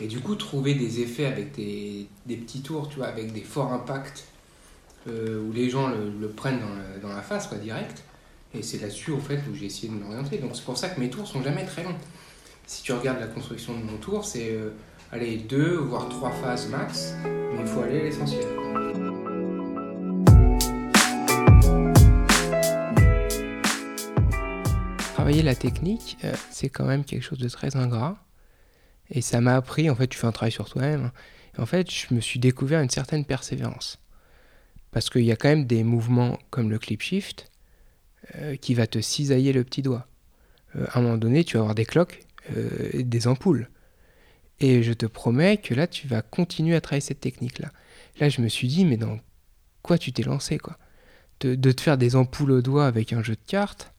Et du coup, trouver des effets avec des, petits tours, tu vois, avec des forts impacts, euh, où les gens le, prennent dans, dans, la face, quoi, direct. Et c'est là-dessus, au fait, où j'ai essayé de m'orienter. Donc c'est pour ça que mes tours sont jamais très longs. Si tu regardes la construction de mon tour, c'est, euh, allez, deux, voire trois phases max, mais il faut aller à l'essentiel. Travailler la technique, euh, c'est quand même quelque chose de très ingrat. Et ça m'a appris, en fait, tu fais un travail sur toi-même. En fait, je me suis découvert une certaine persévérance. Parce qu'il y a quand même des mouvements comme le clip shift euh, qui va te cisailler le petit doigt. Euh, à un moment donné, tu vas avoir des cloques, euh, des ampoules. Et je te promets que là, tu vas continuer à travailler cette technique-là. Là, je me suis dit, mais dans quoi tu t'es lancé, quoi? De, te faire des ampoules au doigt avec un jeu de cartes,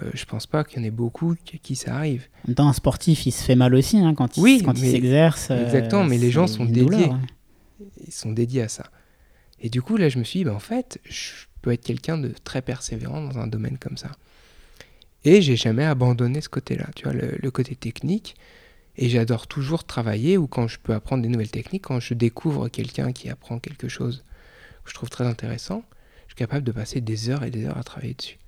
euh, je pense pas qu'il y en ait beaucoup qui, ça arrive. En même temps, un sportif, il se fait mal aussi hein, quand il, oui, quand il s'exerce. Euh, exactement, mais les gens sont dédiés. Ils sont dédiés à ça. Et du coup, là, je me suis dit, bah, en fait, je peux être quelqu'un de très persévérant dans un domaine comme ça. Et j'ai jamais abandonné ce côté-là, tu vois, le, côté technique. Et j'adore toujours travailler ou quand je peux apprendre des nouvelles techniques, quand je découvre quelqu'un qui apprend quelque chose que je trouve très intéressant, je suis capable de passer des heures et des heures à travailler dessus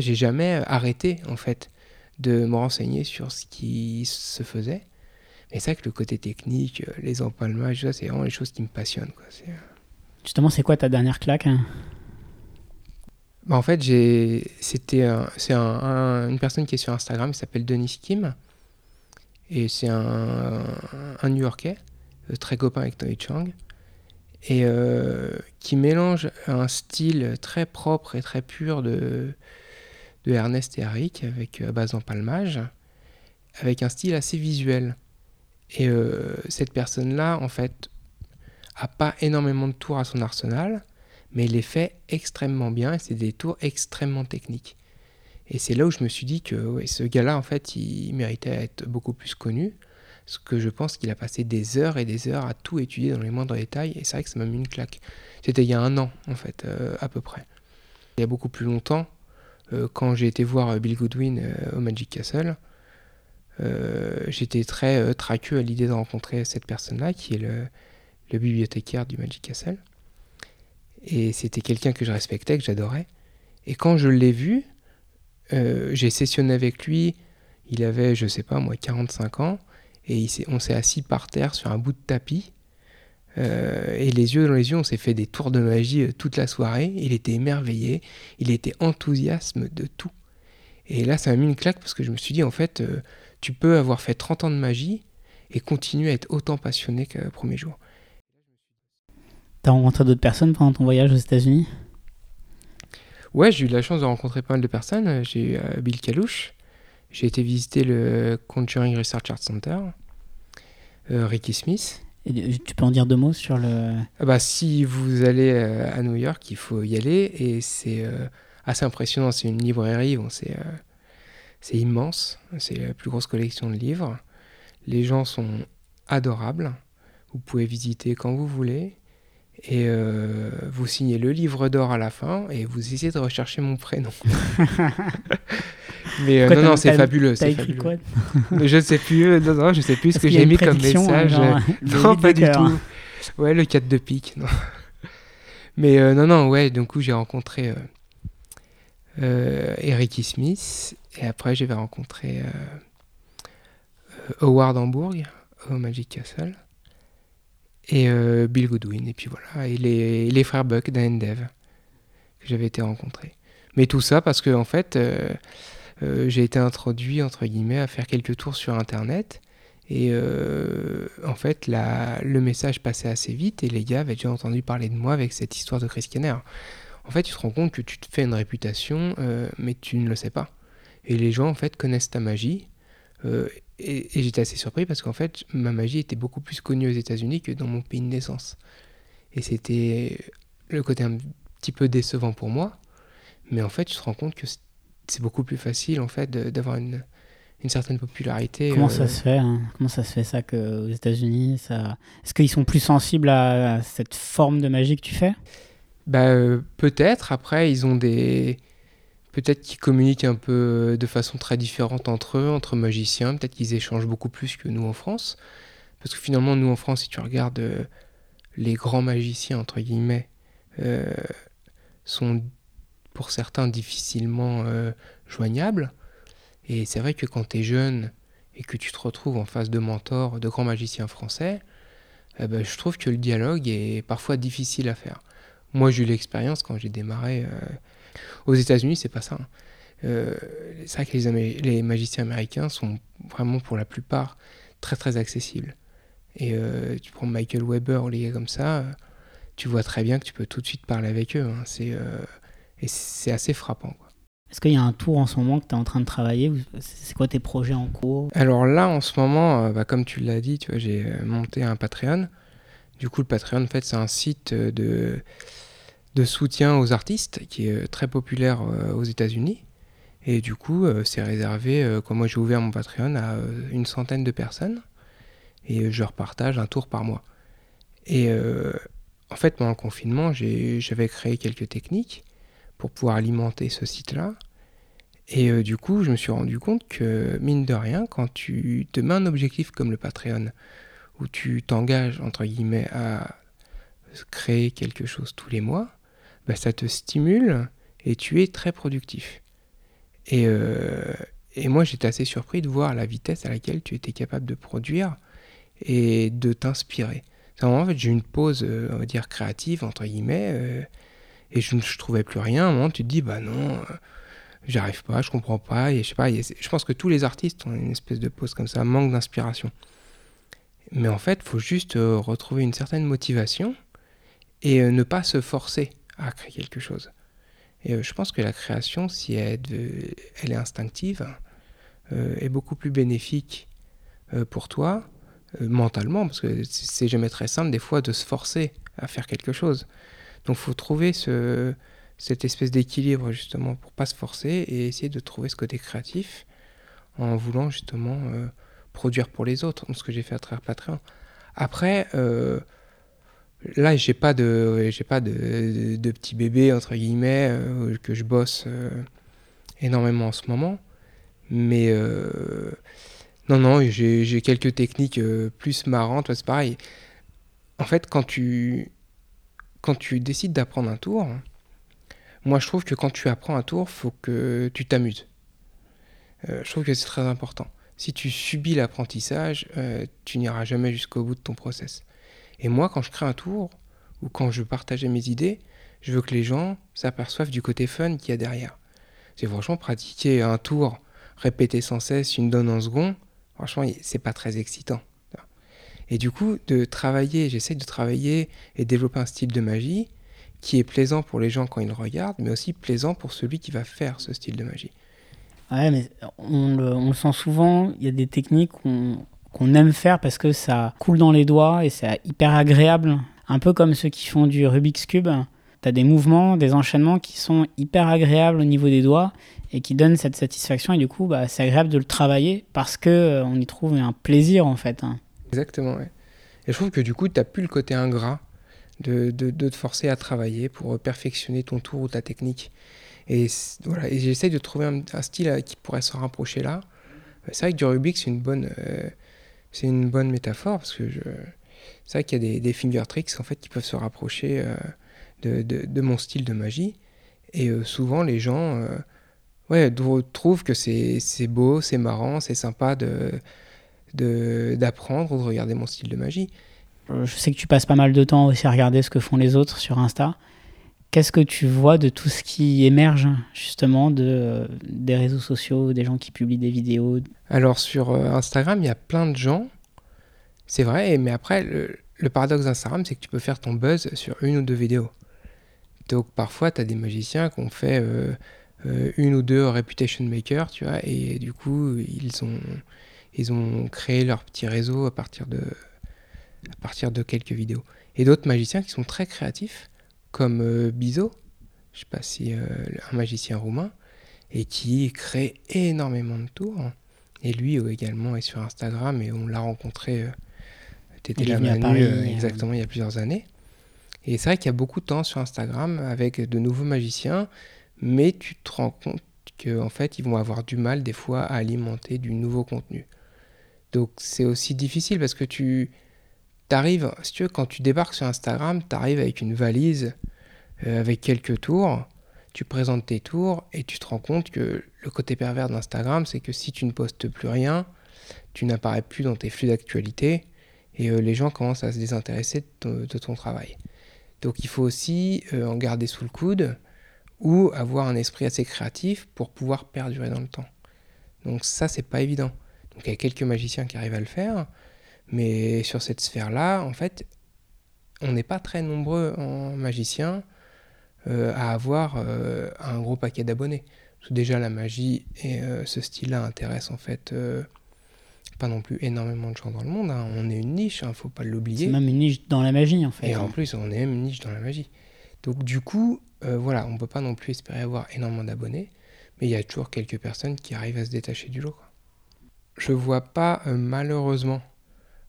j'ai jamais euh, arrêté, en fait, de me renseigner sur ce qui se faisait. Mais c'est vrai que le côté technique, euh, les empalmages, c'est vraiment les choses qui me passionnent. Quoi. Euh, Justement, c'est quoi ta dernière claque hein? Bah, En fait, c'était c'est un, une personne qui est sur Instagram, il s'appelle Denis Kim. Et c'est un, un New-Yorkais, très copain avec Tony Chang. Et qui mélange un style très propre et très pur de, de Ernest et Harrick avec à euh, base d'empalmage, avec un style assez visuel. Et euh, cette personne-là, en fait, a pas énormément de tours à son arsenal, mais il les fait extrêmement bien et c'est des tours extrêmement techniques. Et c'est là où je me suis dit que ce gars-là, en fait, il méritait être beaucoup plus connu, parce que je pense qu'il a passé des heures et des heures à tout étudier dans les moindres détails, et c'est vrai que ça m'a mis une claque. C'était il y a un an, en fait, euh, à peu près. Il y a beaucoup plus longtemps, quand j'ai été voir euh, Bill Goodwin euh, au Magic Castle, j'étais très traqueux à l'idée de rencontrer cette personne-là, qui est le, bibliothécaire du Magic Castle. Et c'était quelqu'un que je respectais, que j'adorais. Et quand je l'ai vu, j'ai sessionné avec lui. Il avait, je sais pas, moi, 45 ans. Et on s'est assis par terre sur un bout de tapis. Euh, et les yeux dans les yeux, on s'est fait des tours de magie euh, toute la soirée. Il était émerveillé, il était enthousiasme de tout. Et là, ça m'a mis une claque parce que je me suis dit, en fait, euh, tu peux avoir fait 30 ans de magie et continuer à être autant passionné qu'au premier jour. T'as rencontré d'autres personnes pendant ton voyage aux États-Unis? Ouais, j'ai eu la chance de rencontrer pas mal de personnes. J'ai eu Bill Kalouche, j'ai été visiter le Conjuring Research Art Center, Ricky Smith. Tu peux en dire deux mots sur le. Ah bah, si vous allez euh, à New York, il faut y aller et c'est euh, assez impressionnant. C'est une librairie, bon, c'est euh, c'est immense, c'est la plus grosse collection de livres. Les gens sont adorables. Vous pouvez visiter quand vous voulez et vous signez le livre d'or à la fin et vous essayez de rechercher mon prénom. Mais euh, non, non, c'est fabuleux. T'as écrit quoi Je ne sais plus, euh, non, non, je sais plus ce que j'ai mis comme message. Genre, non, pas du tout. Ouais, le 4 de pique. Non. Mais euh, non, non, ouais, du coup, j'ai rencontré euh, Eric e. Smith et après, j'ai rencontré Howard Hamburg au Magic Castle et Bill Goodwin. Et puis voilà, et les, les frères Buck d'Endev que j'avais été rencontré. Mais tout ça parce que, en fait, j'ai été introduit, entre guillemets, à faire quelques tours sur Internet. Et euh, en fait, le message passait assez vite et les gars avaient déjà entendu parler de moi avec cette histoire de Chris Kenner. En fait, tu te rends compte que tu te fais une réputation, euh, mais tu ne le sais pas. Et les gens, en fait, connaissent ta magie, et, j'étais assez surpris parce qu'en fait, ma magie était beaucoup plus connue aux États-Unis que dans mon pays de naissance. Et c'était le côté un petit peu décevant pour moi. Mais en fait, je te rends compte que c'est beaucoup plus facile en fait d'avoir une, une certaine popularité. Comment ça se fait hein Comment ça se fait ça qu'aux États-Unis, ça... est-ce qu'ils sont plus sensibles à, cette forme de magie que tu fais? Bah peut-être. Après, ils ont des peut-être qu'ils communiquent un peu de façon très différente entre eux, entre magiciens. Peut-être qu'ils échangent beaucoup plus que nous en France. Parce que finalement, nous en France, si tu regardes euh, les grands magiciens, entre guillemets, euh, sont pour certains difficilement euh, joignables. Et c'est vrai que quand tu es jeune et que tu te retrouves en face de mentors, de grands magiciens français, eh ben, je trouve que le dialogue est parfois difficile à faire. Moi, j'ai eu l'expérience quand j'ai démarré aux États-Unis, c'est pas ça. Hein. Euh, c'est vrai que les, magiciens américains sont vraiment pour la plupart très très accessibles. Et euh, tu prends Michael Weber les gars comme ça, tu vois très bien que tu peux tout de suite parler avec eux. Hein. C'est, euh, et c'est assez frappant. Est-ce qu'il y a un tour en ce moment que tu es en train de travailler C'est quoi tes projets en cours? Alors là, en ce moment, bah, comme tu l'as dit, tu vois, j'ai monté un Patreon. Du coup, le Patreon, en fait, c'est un site de de soutien aux artistes qui est euh, très populaire euh, aux États-Unis. Et du coup, euh, c'est réservé, quand moi j'ai ouvert mon Patreon, à une centaine de personnes. Et je leur partage un tour par mois. Et en fait, pendant le confinement, j'avais créé quelques techniques pour pouvoir alimenter ce site-là. Et du coup, je me suis rendu compte que, mine de rien, quand tu te mets un objectif comme le Patreon, où tu t'engages, entre guillemets, à créer quelque chose tous les mois, bah, ça te stimule et tu es très productif. Et, euh, et moi, j'étais assez surpris de voir la vitesse à laquelle tu étais capable de produire et de t'inspirer. En fait, j'ai une pause, euh, on va dire, créative, entre guillemets, euh, et je ne trouvais plus rien. Tu te dis, bah non, j'arrive pas, je comprends pas. Et je sais pas, je pense que tous les artistes ont une espèce de pause comme ça, manque d'inspiration. Mais en fait, il faut juste retrouver une certaine motivation et ne pas se forcer à créer quelque chose. Et euh, je pense que la création, si elle, elle est instinctive, euh, est beaucoup plus bénéfique euh, pour toi mentalement, parce que c'est jamais très simple des fois de se forcer à faire quelque chose. Donc faut trouver ce, cette espèce d'équilibre justement pour pas se forcer et essayer de trouver ce côté créatif en voulant justement produire pour les autres, ce que j'ai fait à travers Patreon. Après, Là, j'ai pas de, pas de, de, petit bébé entre guillemets euh, que je bosse euh, énormément en ce moment, mais euh, non, non, j'ai quelques techniques plus marrantes. c'est pareil. En fait, quand tu, quand tu décides d'apprendre un tour, moi, je trouve que quand tu apprends un tour, faut que tu t'amuses. je trouve que c'est très important. Si tu subis l'apprentissage, tu n'iras jamais jusqu'au bout de ton process. Et moi, quand je crée un tour, ou quand je partageais mes idées, je veux que les gens s'aperçoivent du côté fun qu'il y a derrière. C'est franchement pratiquer un tour, répéter sans cesse une donne en second, franchement, c'est pas très excitant. Et du coup, de travailler, j'essaie de travailler et développer un style de magie qui est plaisant pour les gens quand ils le regardent, mais aussi plaisant pour celui qui va faire ce style de magie. Ouais, mais on le, sent souvent, il y a des techniques qu'on aime faire parce que ça coule dans les doigts et c'est hyper agréable. Un peu comme ceux qui font du Rubik's Cube. Tu as des mouvements, des enchaînements qui sont hyper agréables au niveau des doigts et qui donnent cette satisfaction. Et du coup, bah, c'est agréable de le travailler parce qu'on euh, y trouve un plaisir en fait. Hein. Exactement. Et je trouve que du coup, tu n'as plus le côté ingrat de, de, de, te forcer à travailler pour perfectionner ton tour ou ta technique. Et voilà, et j'essaye de trouver un, style euh, qui pourrait se rapprocher là. C'est vrai que du Rubik, c'est une bonne, euh, une bonne métaphore parce que c'est vrai qu'il y a des, finger tricks en fait qui peuvent se rapprocher euh, de, de, mon style de magie. Et euh, souvent, les gens euh, ouais, trouvent que c'est beau, c'est marrant, c'est sympa de d'apprendre ou de regarder mon style de magie. Je sais que tu passes pas mal de temps aussi à regarder ce que font les autres sur Insta. Qu'est-ce que tu vois de tout ce qui émerge justement de, des réseaux sociaux, des gens qui publient des vidéos? Alors sur euh, Instagram, il y a plein de gens, c'est vrai, mais après, le, paradoxe d'Instagram, c'est que tu peux faire ton buzz sur une ou deux vidéos. Donc parfois, tu as des magiciens qui ont fait euh, euh, une ou deux reputation makers, tu vois, et du coup, ils ont, ils ont créé leur petit réseau à partir de, à partir de quelques vidéos. Et d'autres magiciens qui sont très créatifs, comme euh, Bizo, je sais pas si euh, un magicien roumain, et qui crée énormément de tours. Et lui également est sur Instagram et on l'a rencontré. T'étais là Manu, exactement il y a plusieurs années. Et c'est vrai qu'il y a beaucoup de temps sur Instagram avec de nouveaux magiciens, mais tu te rends compte qu'en fait, ils vont avoir du mal des fois à alimenter du nouveau contenu. Donc c'est aussi difficile parce que tu arrives, si tu veux, quand tu débarques sur Instagram, tu arrives avec une valise euh, avec quelques tours, tu présentes tes tours et tu te rends compte que le côté pervers d'Instagram, c'est que si tu ne postes plus rien, tu n'apparais plus dans tes flux d'actualité et euh, les gens commencent à se désintéresser de ton travail. Donc il faut aussi euh, en garder sous le coude ou avoir un esprit assez créatif pour pouvoir perdurer dans le temps. Donc ça, c'est pas évident. Donc il y a quelques magiciens qui arrivent à le faire, mais sur cette sphère-là, en fait, on n'est pas très nombreux en magiciens euh, à avoir euh, un gros paquet d'abonnés. Déjà, la magie et ce style-là intéressent en fait pas non plus énormément de gens dans le monde. Hein. On est une niche, hein, faut pas l'oublier. C'est même une niche dans la magie en fait. Et en plus, on est même une niche dans la magie. Donc du coup, euh, voilà, on peut pas non plus espérer avoir énormément d'abonnés, mais il y a toujours quelques personnes qui arrivent à se détacher du lot. Je vois pas euh, malheureusement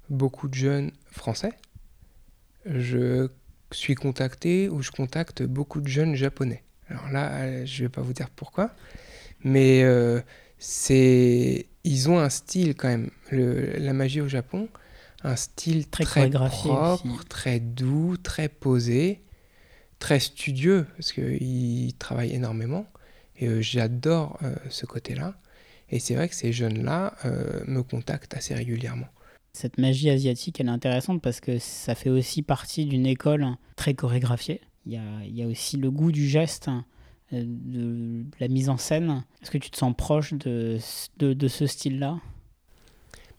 beaucoup de jeunes français. Je suis contacté ou je contacte beaucoup de jeunes japonais. Alors là, euh, je vais pas vous dire pourquoi, mais c'est ils ont un style quand même, la magie au Japon, un style très, très propre, très doux, très posé, très studieux, parce qu'ils travaillent énormément. Et euh, j'adore euh, ce côté-là. Et c'est vrai que ces jeunes-là euh, me contactent assez régulièrement. Cette magie asiatique, elle est intéressante parce que ça fait aussi partie d'une école très chorégraphiée. Il y a, il y a aussi le goût du geste de la mise en scène Est-ce que tu te sens proche de, de, ce style-là?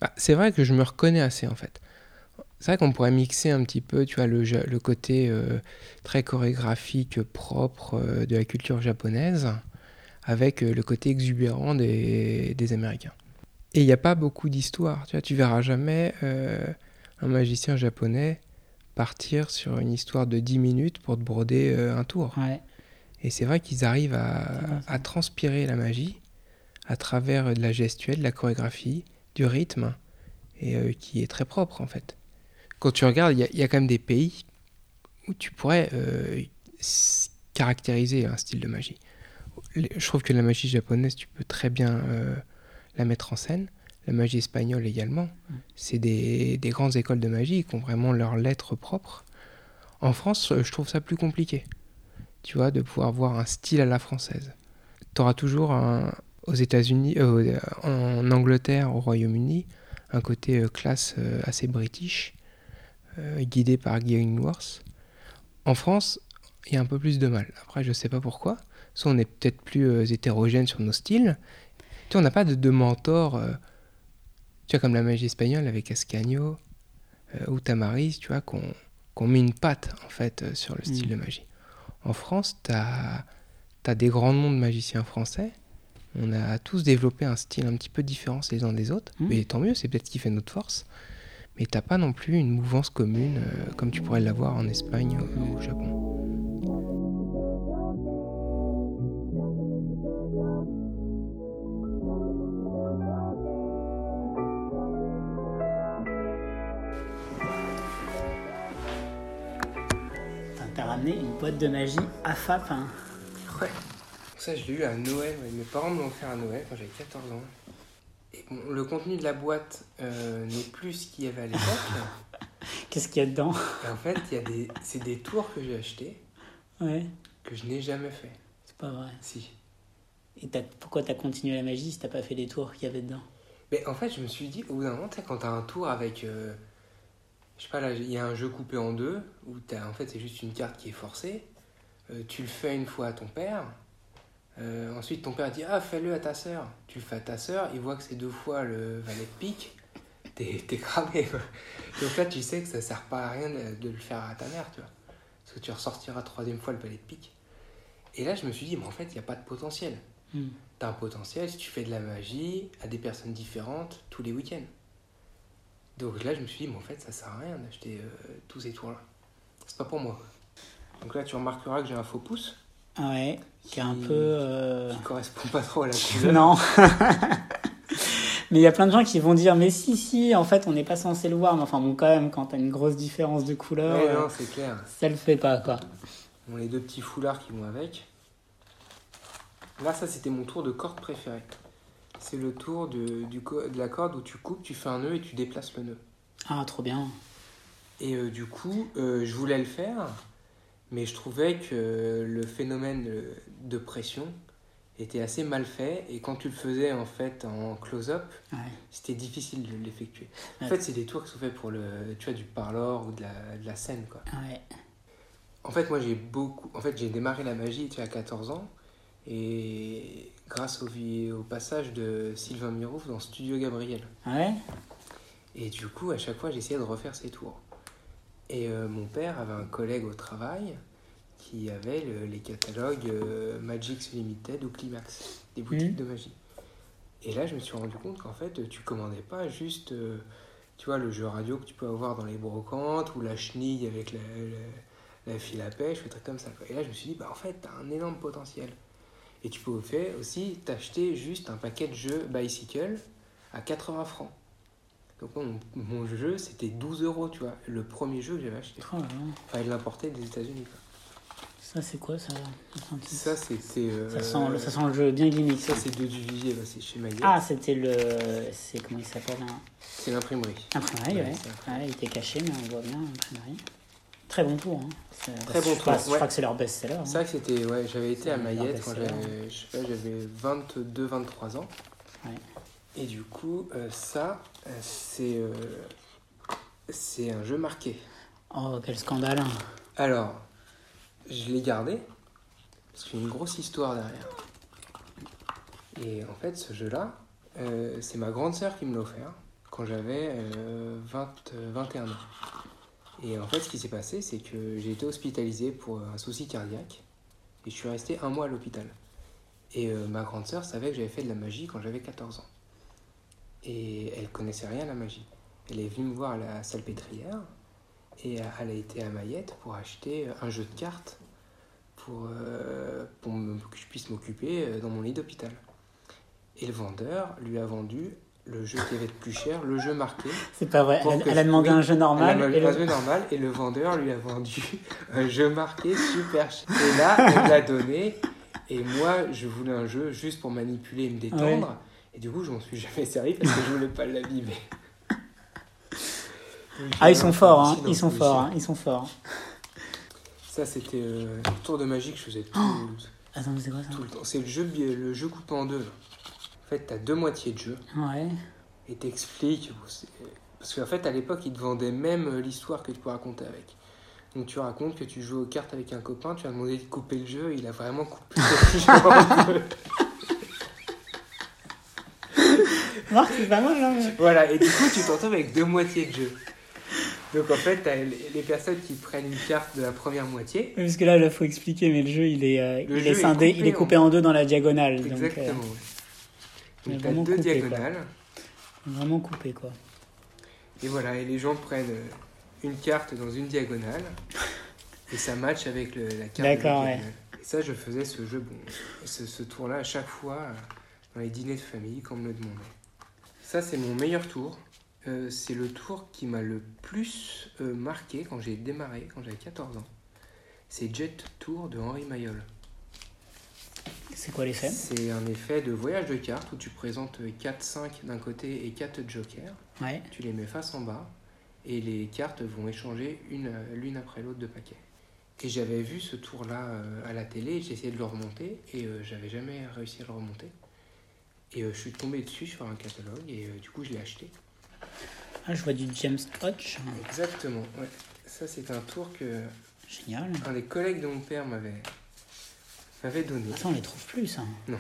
Bah, C'est vrai que je me reconnais assez en fait. C'est vrai qu'on pourrait mixer un petit peu, tu vois, le, le côté euh, très chorégraphique, propre euh, de la culture japonaise, avec euh, le côté exubérant des, des Américains. Et il n'y a pas beaucoup d'histoires, tu vois, tu verras jamais un magicien japonais partir sur une histoire de 10 minutes pour te broder un tour. Ouais. Et c'est vrai qu'ils arrivent à, transpirer la magie à travers de la gestuelle, de la chorégraphie, du rythme, et euh, qui est très propre en fait. Quand tu regardes, il y, a quand même des pays où tu pourrais euh, caractériser un style de magie. Je trouve que la magie japonaise, tu peux très bien euh, la mettre en scène. La magie espagnole également. Mm. C'est des, des grandes écoles de magie qui ont vraiment leur lettre propre. En France, je trouve ça plus compliqué tu vois, de pouvoir voir un style à la française. Tu auras toujours aux États-Unis, euh, en Angleterre, au Royaume-Uni, un côté euh, classe euh, assez british, guidé par Guy Worth. En France, il y a un peu plus de mal. Après, je ne sais pas pourquoi. Soit on est peut-être plus hétérogène sur nos styles. Tu vois, on n'a pas de, de mentor, tu vois, comme la magie espagnole avec Ascanio ou Tamaris, tu vois, qu'on met une patte, en fait, sur le style mm. de magie. En France, tu as, des grands noms de magiciens français. On a tous développé un style un petit peu différent les uns des autres. Mmh. Mais tant mieux, c'est peut-être ce qui fait notre force. Mais t'as pas non plus une mouvance commune euh, comme tu pourrais l'avoir en Espagne ou au Japon. Boîte de magie à FAP. Hein. Ouais. Ça, je l'ai eu à Noël. Mes parents me l'ont fait à Noël quand j'avais 14 ans. Et bon, le contenu de la boîte euh, n'est plus ce qu'il y avait à l'époque. Qu'est-ce qu'il y a dedans? En fait, il y a des... c'est des tours que j'ai achetés ouais. que je n'ai jamais fait. C'est pas vrai. Si. Et as... pourquoi t'as continué la magie si t'as pas fait les tours qu'il y avait dedans? Mais en fait, je me suis dit, au bout d'un moment, quand t'as un tour avec. Euh, je sais pas, là, il y a un jeu coupé en deux, où as, en fait, c'est juste une carte qui est forcée. Euh, tu le fais une fois à ton père. Euh, ensuite, ton père dit Ah, fais-le à ta sœur. Tu le fais à ta sœur, il voit que c'est deux fois le valet de pique. T'es, cramé. Donc là, tu sais que ça sert pas à rien de, le faire à ta mère, tu vois. Parce que tu ressortiras troisième fois le valet de pique. Et là, je me suis dit Mais en fait, il n'y a pas de potentiel. Hmm. T'as un potentiel si tu fais de la magie à des personnes différentes tous les week-ends. Donc là, je me suis dit, mais en fait, ça sert à rien d'acheter euh, tous ces tours-là. C'est pas pour moi. Donc là, tu remarqueras que j'ai un faux pouce Ouais, qui est un peu. euh, qui correspond pas trop à la couleur. Non. mais il y a plein de gens qui vont dire, mais si, si, en fait, on n'est pas censé le voir. Mais enfin, bon, quand même, quand t'as une grosse différence de couleur, Ouais, euh, non, c'est clair. ça le fait pas, quoi. Bon, les deux petits foulards qui vont avec. Là, ça, c'était mon tour de corde préféré. C'est le tour de, du de la corde où tu coupes, tu fais un nœud et tu déplaces le nœud. Ah, trop bien. Et euh, du coup, euh, je voulais le faire, mais je trouvais que le phénomène de pression était assez mal fait. Et quand tu le faisais en fait en close-up, Ouais. c'était difficile de l'effectuer. En Ouais. fait, c'est des tours qui sont faits pour le, tu vois, du parlor ou de la, de la scène, quoi. Ouais. En fait, moi, j'ai beaucoup. En fait, j'ai démarré la magie tu à 14 ans. Et grâce au, passage de Sylvain Mirouf dans Studio Gabriel. Ouais. Et du coup, à chaque fois, j'essayais de refaire ces tours. Et euh, mon père avait un collègue au travail qui avait le- les catalogues euh, Magix Limited ou Climax, des boutiques Mhm. de magie. Et là, je me suis rendu compte qu'en fait, tu commandais pas juste, euh, tu vois, le jeu radio que tu peux avoir dans les brocantes ou la chenille avec la, la, la file à pêche, des trucs comme ça. quoi. Et là, je me suis dit, bah en fait, t'as un énorme potentiel. Et tu peux faire aussi t'acheter juste un paquet de jeux Bicycle à 80 francs. Donc mon, mon jeu, c'était 12 euros, tu vois. Le premier jeu que j'avais acheté. Bien. Enfin, il l'importait des États-Unis. quoi. Ça, c'est quoi, ça Ça, c'était. euh, ça, sent, le- ça sent le jeu bien gimmick. Ça, c'est de Duvivier, c'est chez Maillet. Ah, c'était le. C'est comment il s'appelle hein? C'est l'imprimerie. Imprimerie, Ouais, Ouais, il était caché, mais on voit bien l'imprimerie. Très bon tour. Hein. Très bon je crois- tour, Je crois que c'est leur best-seller. hein. C'est vrai que c'était. Ouais, j'avais été à leur quand j'avais. Je sais pas, j'avais 22-23 ans. Ouais. Et du coup, euh, ça, euh, c'est. euh, c'est un jeu marqué. Oh, quel scandale. Alors, je l'ai gardé parce qu'il y a une grosse histoire derrière. Et en fait, ce jeu-là, euh, c'est ma grande sœur qui me l'a offert quand j'avais euh, 20, euh, 21 ans. Et en fait, ce qui s'est passé, c'est que j'ai été hospitalisé pour un souci cardiaque et je suis resté un mois à l'hôpital. Et euh, ma grande sœur savait que j'avais fait de la magie quand j'avais 14 ans. Et elle connaissait rien à la magie. Elle est venue me voir à la salpêtrière et elle a été à Mayette pour acheter un jeu de cartes pour, euh, pour que je puisse m'occuper euh, dans mon lit d'hôpital. Et le vendeur lui a vendu le jeu qui avait de plus cher, le jeu marqué. C'est pas vrai. Elle, a demandé oui, un jeu normal. Elle a et vendu un le- jeu normal et le vendeur lui a vendu un jeu marqué super cher. Et là, elle l'a donné. Et moi, je voulais un jeu juste pour manipuler et me détendre. Et du coup, je m'en suis jamais servi parce que je voulais pas l'abîmer. Ah, ils sont forts, hein. ils sont forts, hein. ils sont forts. Ça, c'était euh, le tour de magie que je faisais tout, Attends, mais c'est quoi ça tout le temps. C'est le jeu, le jeu coupé en deux. là. En fait, t'as deux moitiés de jeu Ouais. et t'expliques. Parce qu'en fait, à l'époque, ils te vendaient même euh, l'histoire que tu peux raconter avec. Donc, tu racontes que tu joues aux cartes avec un copain, tu as demandé de couper le jeu, il a vraiment coupé le jeu. Marc, c'est pas mal, hein. mais- Voilà, et du coup, tu t'en trouves avec deux moitiés de jeu. Donc, en fait, t'as les personnes qui prennent une carte de la première moitié. Parce que là, il faut expliquer, mais le jeu, il est, euh, il est est scindé, coupé il est coupé en deux dans la diagonale. Donc, euh, Exactement. ouais. Donc, vraiment deux coupé, quoi. diagonales. vraiment coupé, quoi. Et voilà, et les gens prennent euh, une carte dans une diagonale et ça match avec le- la carte. D'accord, ouais. Et ça, je faisais ce jeu, bon, ce, ce tour-là à chaque fois euh, dans les dîners de famille quand on me le demandait. Ça, c'est mon meilleur tour. Euh, c'est le tour qui m'a le plus euh, marqué quand j'ai démarré, quand j'avais 14 ans. C'est Jet Tour de Henri Mayol. C'est quoi l'effet C'est un effet de voyage de cartes où tu présentes 4-5 d'un côté et 4 jokers. Ouais. Tu les mets face en bas et les cartes vont échanger une l'une après l'autre de paquets. Et j'avais vu ce tour-là euh, à la télé, j'ai essayé de le remonter et euh, j'avais jamais réussi à le remonter. Et euh, je suis tombé dessus sur un catalogue et du coup je l'ai acheté. Ah, je vois du James Hodge. Exactement, ouais. Ça c'est un tour que Génial. un des collègues de mon père m'avait m'avait donné. Attends, on les trouve plus, ça. Et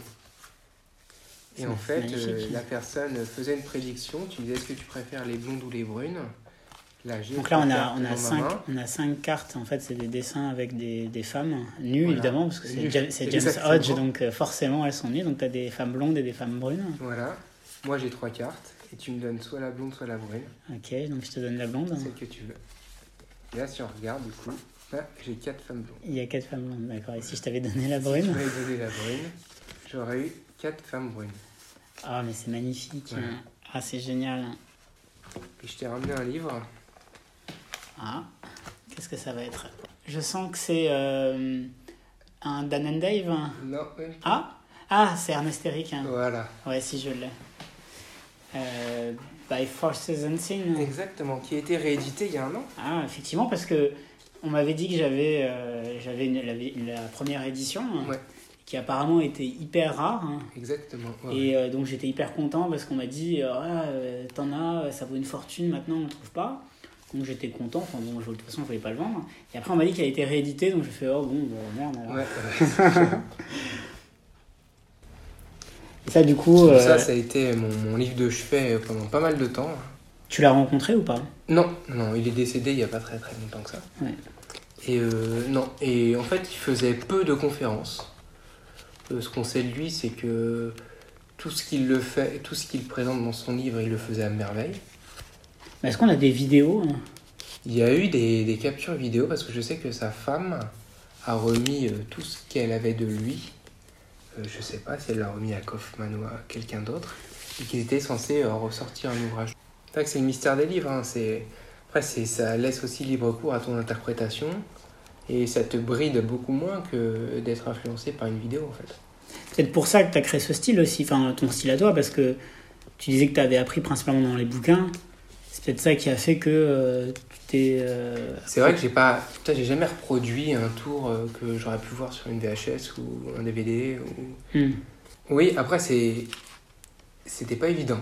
C'est en fait, euh, la personne faisait une prédiction. Tu disais est-ce que tu préfères les blondes ou les brunes? Là, Donc là, on a, on, a cinq, on a cinq cartes. En fait, c'est des dessins avec des, des femmes nues, Voilà. évidemment, parce que c'est. James. Hodge, donc euh, forcément, elles sont nues. Donc tu as des femmes blondes et des femmes brunes. Voilà. Moi, j'ai trois cartes. Et tu me donnes soit la blonde, soit la brune. Ok, donc je te donne la blonde. Celle que tu veux. Et là, si on regarde, du coup, j'ai quatre femmes blondes. Il y a quatre femmes blondes, d'accord. Et si je t'avais donné la Si tu brune m'avais donné la brune, j'aurais eu quatre femmes brunes. Ah, mais c'est magnifique. Ouais. hein. Ah, c'est génial. Et je t'ai ramené un livre. Ah, qu'est-ce que ça va être? Je sens que c'est euh, un Dan and Dave. Non, même pas. Ah, ah c'est Ernest Eric. hein. Voilà. Ouais, si je l'ai. Euh, By Forces Unseen. Exactement. Qui a été réédité il y a un an. Ah, effectivement, parce que on m'avait dit que j'avais euh, j'avais la, la première édition, hein, Ouais. qui apparemment était hyper rare. hein. Exactement. ouais. Et euh, donc j'étais hyper content parce qu'on m'a dit euh, Ah, euh, T'en as, ça vaut une fortune, maintenant on ne trouve pas. Donc j'étais content, enfin bon, je- de toute façon je voulais pas le vendre. Et après on m'a dit qu'elle a été rééditée, donc je fais Oh bon, bah, merde alors. Ouais, ouais. Et ça du coup, euh, Ça, ça a été mon, mon livre de chevet pendant pas mal de temps. tu l'as rencontré ou pas? Non, non, il est décédé il y a pas très très longtemps que ça. Ouais. Et euh, non, et en fait, il faisait peu de conférences. Euh, ce qu'on sait de lui, c'est que tout ce qu'il le fait, tout ce qu'il présente dans son livre, il le faisait à merveille. Mais Est-ce qu'on a des vidéos hein? Il y a eu des, des captures vidéo parce que je sais que sa femme a remis euh, tout ce qu'elle avait de lui. Euh, je sais pas si elle l'a remis à Kaufman ou à quelqu'un d'autre. Et qu'il était censé ressortir un ouvrage. C'est vrai que c'est le mystère des livres. hein, c'est... Après, c'est, ça laisse aussi libre cours à ton interprétation. Et ça te bride beaucoup moins que d'être influencé par une vidéo en fait. Peut-être pour ça que tu as créé ce style aussi, enfin ton style à toi, parce que tu disais que tu avais appris principalement dans les bouquins. C'est peut-être ça qui a fait que euh, tu t'es. euh, C'est vrai que j'ai pas, j'ai jamais reproduit un tour euh, que j'aurais pu voir sur une VHS ou un DVD. Ou... hmm. Oui, après c'est, c'était pas évident.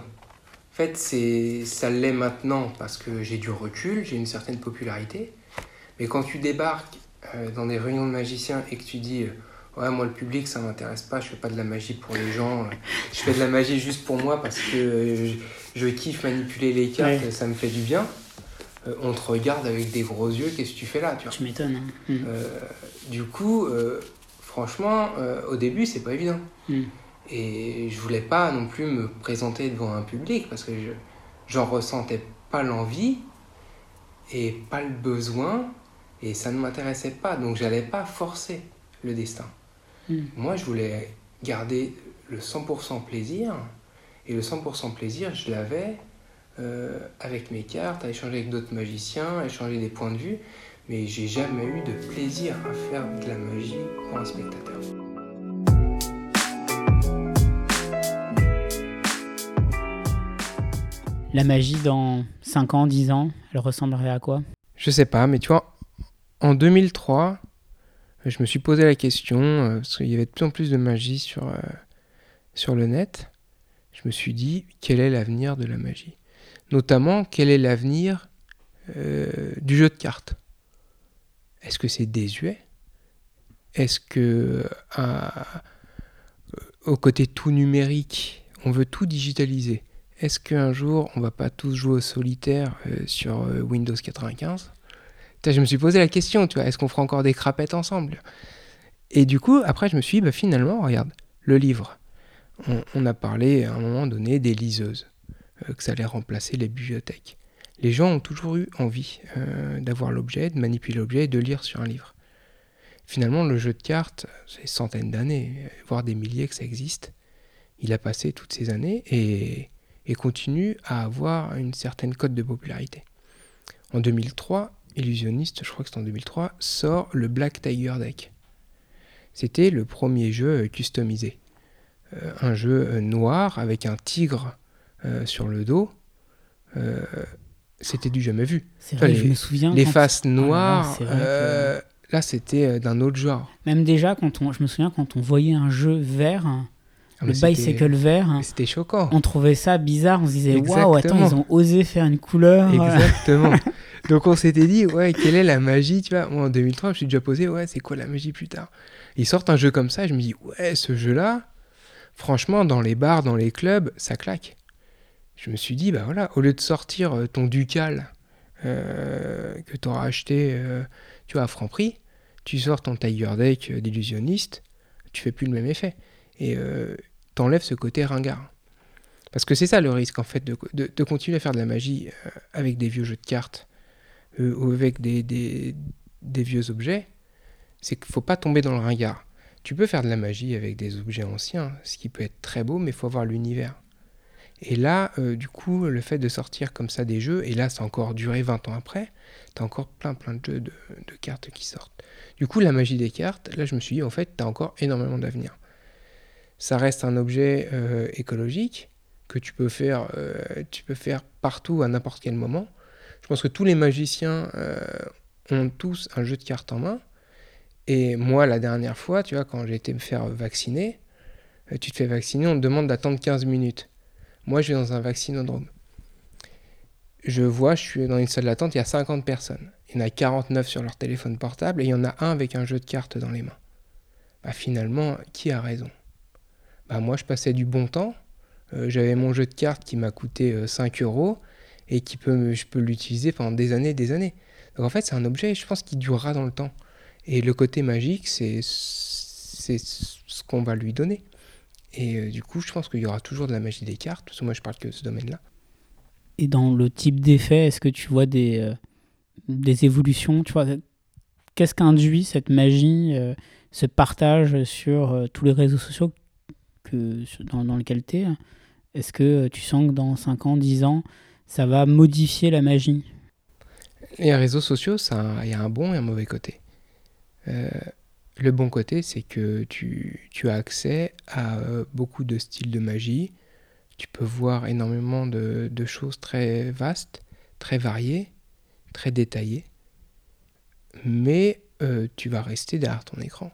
En fait, c'est, ça l'est maintenant parce que j'ai du recul, j'ai une certaine popularité. Mais quand tu débarques euh, dans des réunions de magiciens et que tu dis, euh, ouais, moi le public ça m'intéresse pas, je fais pas de la magie pour les gens, euh, je fais de la magie juste pour moi parce que je, je kiffe manipuler les cartes, Ouais. ça me fait du bien. Euh, on te regarde avec des gros yeux, qu'est-ce que tu fais là, tu m'étonnes. hein. Euh, du coup, franchement, au début, c'est pas évident. Hmm. Et je voulais pas non plus me présenter devant un public parce que je j'en ressentais pas l'envie et pas le besoin et ça ne m'intéressait pas. Donc j'allais pas forcer le destin. Hmm. Moi, je voulais garder le 100% plaisir et le 100% plaisir, je l'avais euh, avec mes cartes, à échanger avec d'autres magiciens, à échanger des points de vue, mais j'ai jamais eu de plaisir à faire de la magie pour un spectateur. La magie dans 5 ans, 10 ans, elle ressemblerait à quoi? Je sais pas, mais tu vois, en 2003, je me suis posé la question, euh, parce qu'il y avait de plus en plus de magie sur, euh, sur le net. Je me suis dit, quel est l'avenir de la magie? Notamment, quel est l'avenir euh, du jeu de cartes? Est-ce que c'est désuet? Est-ce que, au côté tout numérique, on veut tout digitaliser? Est-ce qu'un jour, on va pas tous jouer au solitaire euh, sur euh, Windows 95 Putain, Je me suis posé la question, tu vois, est-ce qu'on fera encore des crapettes ensemble? Et du coup, après, je me suis dit, bah, finalement, regarde, le livre. On, a parlé à un moment donné des liseuses, euh, que ça allait remplacer les bibliothèques. Les gens ont toujours eu envie d'avoir l'objet, de manipuler l'objet et de lire sur un livre. Finalement, le jeu de cartes, c'est centaines d'années, voire des milliers que ça existe. Il a passé toutes ces années et, et continue à avoir une certaine cote de popularité. En 2003, Illusionniste, je crois que c'est en 2003, sort le Black Tiger Deck. C'était le premier jeu euh, customisé. Euh, un jeu euh, noir avec un tigre euh, sur le dos. Euh, c'était du jamais vu. C'est vrai, les- je me souviens. Les faces là là, noires, que- euh, là c'était d'un autre genre. Même déjà, quand on, je me souviens quand on voyait un jeu vert, Ah, le bicycle vert, mais C'était choquant. on trouvait ça bizarre. On se disait waouh, attends, ils ont osé faire une couleur. Exactement. Donc on s'était dit, ouais, quelle est la magie, tu vois? Moi en 2003, je me suis déjà posé, ouais, c'est quoi la magie plus tard? Ils sortent un jeu comme ça, je me dis, ouais, ce jeu-là, franchement, dans les bars, dans les clubs, ça claque. Je me suis dit, bah voilà, au lieu de sortir euh, ton ducal que tu auras acheté tu vois, à franc prix, tu sors ton Tiger Deck d'illusionniste, tu fais plus le même effet. Et enlèves ce côté ringard. Parce que c'est ça le risque, en fait, de, de, continuer à faire de la magie avec des vieux jeux de cartes ou avec des, vieux objets. C'est qu'il ne faut pas tomber dans le ringard. Tu peux faire de la magie avec des objets anciens, ce qui peut être très beau, mais il faut avoir l'univers. Et là, euh, du coup, le fait de sortir comme ça des jeux, et là, ça a encore duré 20 ans après, t'as encore plein plein de jeux de, cartes qui sortent. Du coup, la magie des cartes, là, je me suis dit, en fait, t'as encore énormément d'avenir. Ça reste un objet euh, écologique que tu peux faire, euh, tu peux faire partout à n'importe quel moment. Je pense que tous les magiciens ont tous un jeu de cartes en main. Et moi, la dernière fois, tu vois, quand j'ai été me faire vacciner, euh, tu te fais vacciner, on te demande d'attendre 15 minutes. Moi, je vais dans un vaccinodrome. Je vois, je suis dans une salle d'attente, il y a 50 personnes. Il y en a 49 sur leur téléphone portable et il y en a un avec un jeu de cartes dans les mains. Bah, finalement, qui a raison? Bah, Moi, je passais du bon temps. Euh, j'avais mon jeu de cartes qui m'a coûté 5 euh, euros et qui peut, je peux l'utiliser pendant des années et des années. Donc en fait, c'est un objet, je pense, qui durera dans le temps. Et le côté magique, c'est ce qu'on va lui donner. Et euh, du coup, je pense qu'il y aura toujours de la magie des cartes, parce que moi je parle que de ce domaine-là. Et dans le type d'effet, est-ce que tu vois des, euh, des évolutions Qu'est-ce qu'induit cette magie, ce partage sur tous les réseaux sociaux dans, lesquels tu es Est-ce que tu sens que dans 5 ans, 10 ans, ça va modifier la magie? Les réseaux sociaux, il y a un bon et un mauvais côté. Euh, le bon côté, c'est que tu, as accès à euh, beaucoup de styles de magie. Tu peux voir énormément de, choses très vastes, très variées, très détaillées. Mais euh, tu vas rester derrière ton écran.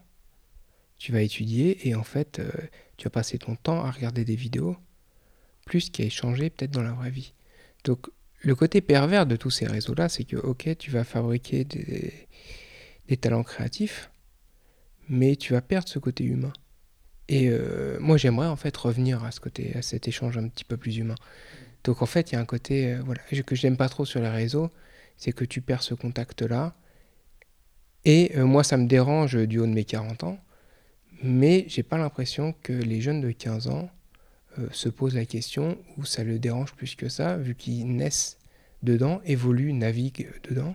Tu vas étudier et en fait, tu vas passer ton temps à regarder des vidéos plus qu'à échanger peut-être dans la vraie vie. Donc le côté pervers de tous ces réseaux-là, c'est que ok, tu vas fabriquer des, talents créatifs, mais tu vas perdre ce côté humain. Et euh, moi, j'aimerais en fait revenir à ce côté, à cet échange un petit peu plus humain. Donc en fait, il y a un côté euh, voilà que j'aime pas trop sur les réseaux, c'est que tu perds ce contact-là. Et euh, moi, ça me dérange du haut de mes 40 ans, mais j'ai pas l'impression que les jeunes de 15 ans se posent la question ou ça le dérange plus que ça, vu qu'ils naissent dedans, évoluent, naviguent dedans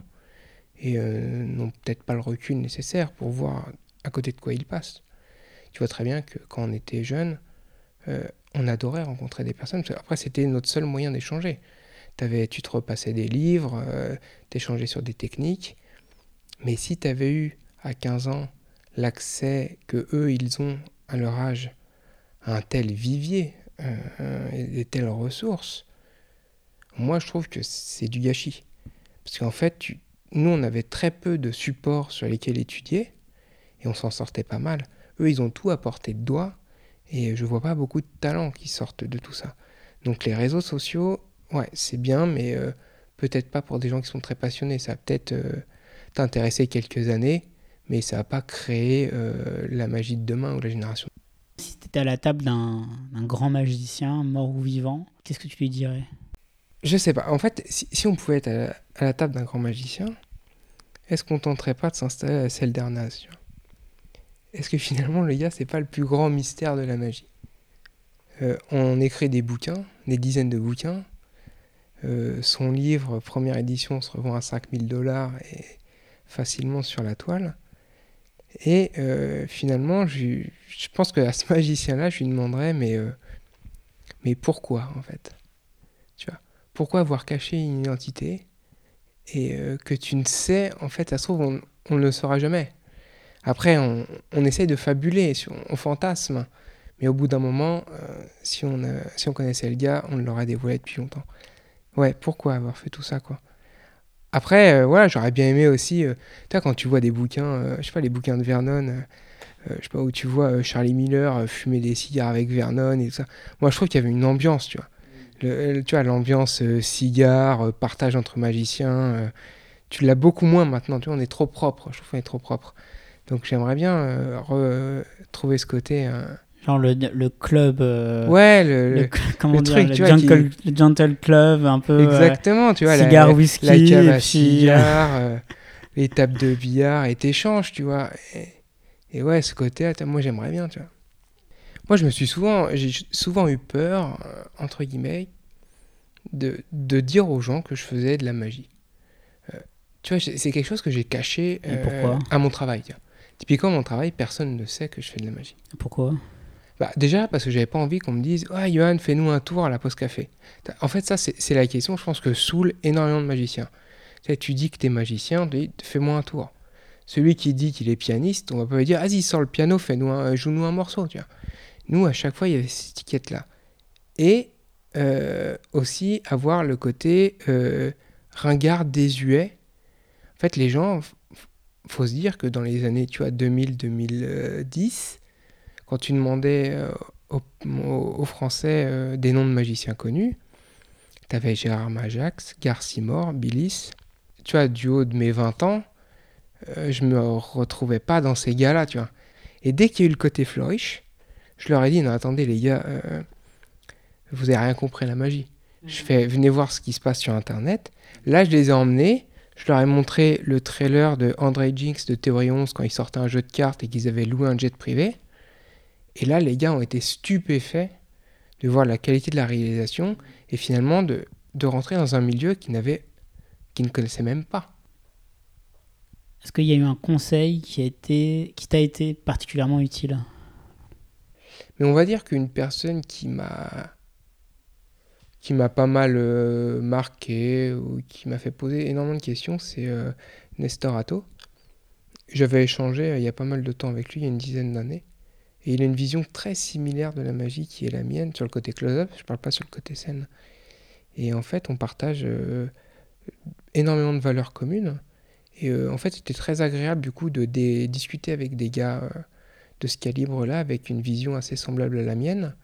et euh, n'ont peut-être pas le recul nécessaire pour voir à côté de quoi ils passent. Tu vois très bien que quand on était jeune, euh, on adorait rencontrer des personnes. Après, c'était notre seul moyen d'échanger. Avais, tu te repassais des livres, euh, t'échangeais sur des techniques. Mais si tu avais eu à 15 ans l'accès que eux, ils ont à leur âge à un tel vivier euh, et des telles ressources, moi je trouve que c'est du gâchis. Parce qu'en fait, nous, on avait très peu de supports sur lesquels étudier et on s'en sortait pas mal. Eux, ils ont tout à portée de doigt et je vois pas beaucoup de talents qui sortent de tout ça. Donc les réseaux sociaux, ouais, c'est bien, mais euh, peut-être pas pour des gens qui sont très passionnés. Ça peut-être euh, t'intéresser quelques années, mais ça va pas créer euh, la magie de demain ou la génération. Si tu étais à la table d'un grand magicien, mort ou vivant, qu'est-ce que tu lui dirais? Je sais pas. En fait, si, on pouvait être à la, table d'un grand magicien, est-ce qu'on tenterait pas de s'installer à celle d'Ernaz Est-ce que finalement, le gars, c'est pas le plus grand mystère de la magie? Euh, On écrit des bouquins, des dizaines de bouquins. Euh, son livre, première édition, se revend à 5000 dollars et facilement sur la toile. Et euh, finalement, je, je, pense qu'à ce magicien-là, je lui demanderais, mais, mais pourquoi en fait? Tu vois? Pourquoi avoir caché une identité et euh, que tu ne sais, en fait, ça se trouve, on, ne le saura jamais? Après, on, on essaye de fabuler, on, fantasme, mais au bout d'un moment, euh, si, on, si on connaissait le gars, on l'aurait dévoilé depuis longtemps. Ouais, pourquoi avoir fait tout ça, quoi? Après, euh, voilà, j'aurais bien aimé aussi, vois, quand tu vois des bouquins, je sais pas, les bouquins de Vernon, je sais pas, où tu vois Charlie Miller fumer des cigares avec Vernon et tout ça. Moi, je trouve qu'il y avait une ambiance, tu vois tu vois, l'ambiance euh, cigare, euh, partage entre magiciens, euh, tu l'as beaucoup moins maintenant. Tu vois, on est trop propre. Je trouve qu'on est trop propre. Donc j'aimerais bien retrouver ce côté Genre le, le club. euh, Ouais, le, le, comment le dire, truc, le tu vois, qui- gentle, le gentle club, un peu. euh, exactement, tu vois, la- cigare, la, whisky, la cave à puis, cigare, euh, les tables de billard et t'échanges, tu vois. Et, et ouais, ce côté, attends, moi j'aimerais bien, tu vois. Moi, je me suis souvent, j'ai souvent eu peur, euh, entre guillemets, de, de dire aux gens que je faisais de la magie. Euh, tu vois, c'est quelque chose que j'ai caché à mon travail. tu vois. Typiquement, mon travail, personne ne sait que je fais de la magie. Pourquoi? Bah, déjà, parce que j'avais pas envie qu'on me dise Ah, Johan, fais-nous un tour à la pause café. En fait, ça, c'est la question, je pense, que saoule énormément de magiciens. Tu, tu dis que tu es magicien, Fais-moi un tour. Celui qui dit qu'il est pianiste, on va pas lui dire Vas-y, sors le piano, fais-nous un- joue-nous un morceau. Tu vois. Nous, à chaque fois, il y avait cette étiquette-là. Et euh, aussi avoir le côté euh, ringard désuet. En fait, les gens, faut se dire que dans les années tu vois, 2000-2010, quand tu demandais euh, aux, Français euh, des noms de magiciens connus, tu avais Gérard Majax, Garcimore, Billis. Tu vois, du haut de mes 20 ans, euh, je me retrouvais pas dans ces gars-là, tu vois. Et dès qu'il y a eu le côté flourish, je leur ai dit, non, attendez les gars, euh, vous avez rien compris à la magie. Je fais, venez voir ce qui se passe sur Internet. Là, je les ai emmenés. Je leur ai montré le trailer de André Jinx de Théorie 11 quand ils sortaient un jeu de cartes et qu'ils avaient loué un jet privé. Et là, les gars ont été stupéfaits de voir la qualité de la réalisation et finalement de, de rentrer dans un milieu qu'ils n'avaient, qu'ils ne connaissaient même pas. Est-ce qu'il y a eu un conseil qui a été, qui t'a été particulièrement utile? Mais on va dire qu'une personne qui m'a qui m'a pas mal euh, marqué ou qui m'a fait poser énormément de questions, c'est euh, Nestor Atto. J'avais échangé euh, il y a pas mal de temps avec lui, il y a une dizaine d'années. Et il a une vision très similaire de la magie qui est la mienne sur le côté close-up, je parle pas sur le côté scène. Et en fait, on partage euh, énormément de valeurs communes. Et euh, en fait, c'était très agréable du coup de, discuter avec des gars euh, de ce calibre-là, avec une vision assez semblable à la mienne.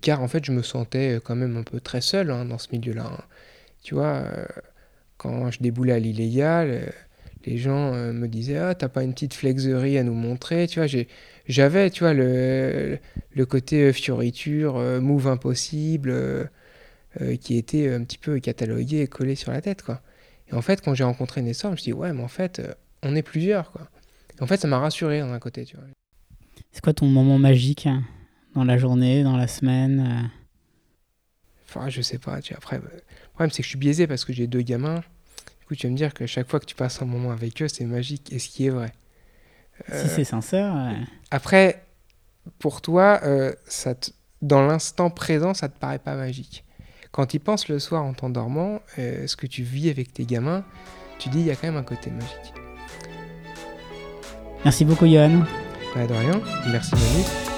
Car en fait, je me sentais quand même un peu très seul hein, dans ce milieu-là. hein. Tu vois, quand je déboulais à euh, les gens euh, me disaient Ah, t'as pas une petite flexerie à nous montrer Tu vois, j'ai- j'avais, tu vois, le, le côté euh, fioriture, euh, move impossible, euh, qui était un petit peu catalogué et collé sur la tête, quoi. Et en fait, quand j'ai rencontré Nestor, je me suis dit Ouais, mais en fait, on est plusieurs, quoi. Et en fait, ça m'a rassuré d'un côté, tu vois. C'est quoi ton moment magique hein, dans la journée, dans la semaine Enfin, je sais pas, tu vois, après, le problème c'est que je suis biaisé parce que j'ai deux gamins. Du coup, tu vas me dire que chaque fois que tu passes un moment avec eux, c'est magique, et ce qui est vrai. Euh, Si c'est sincère, ouais. Après, pour toi, euh, ça te- dans l'instant présent, ça te paraît pas magique. Quand tu y penses le soir en t'endormant, euh, ce que tu vis avec tes gamins, tu dis il y a quand même un côté magique. Merci beaucoup, Johan. Bah, de rien, merci Manu.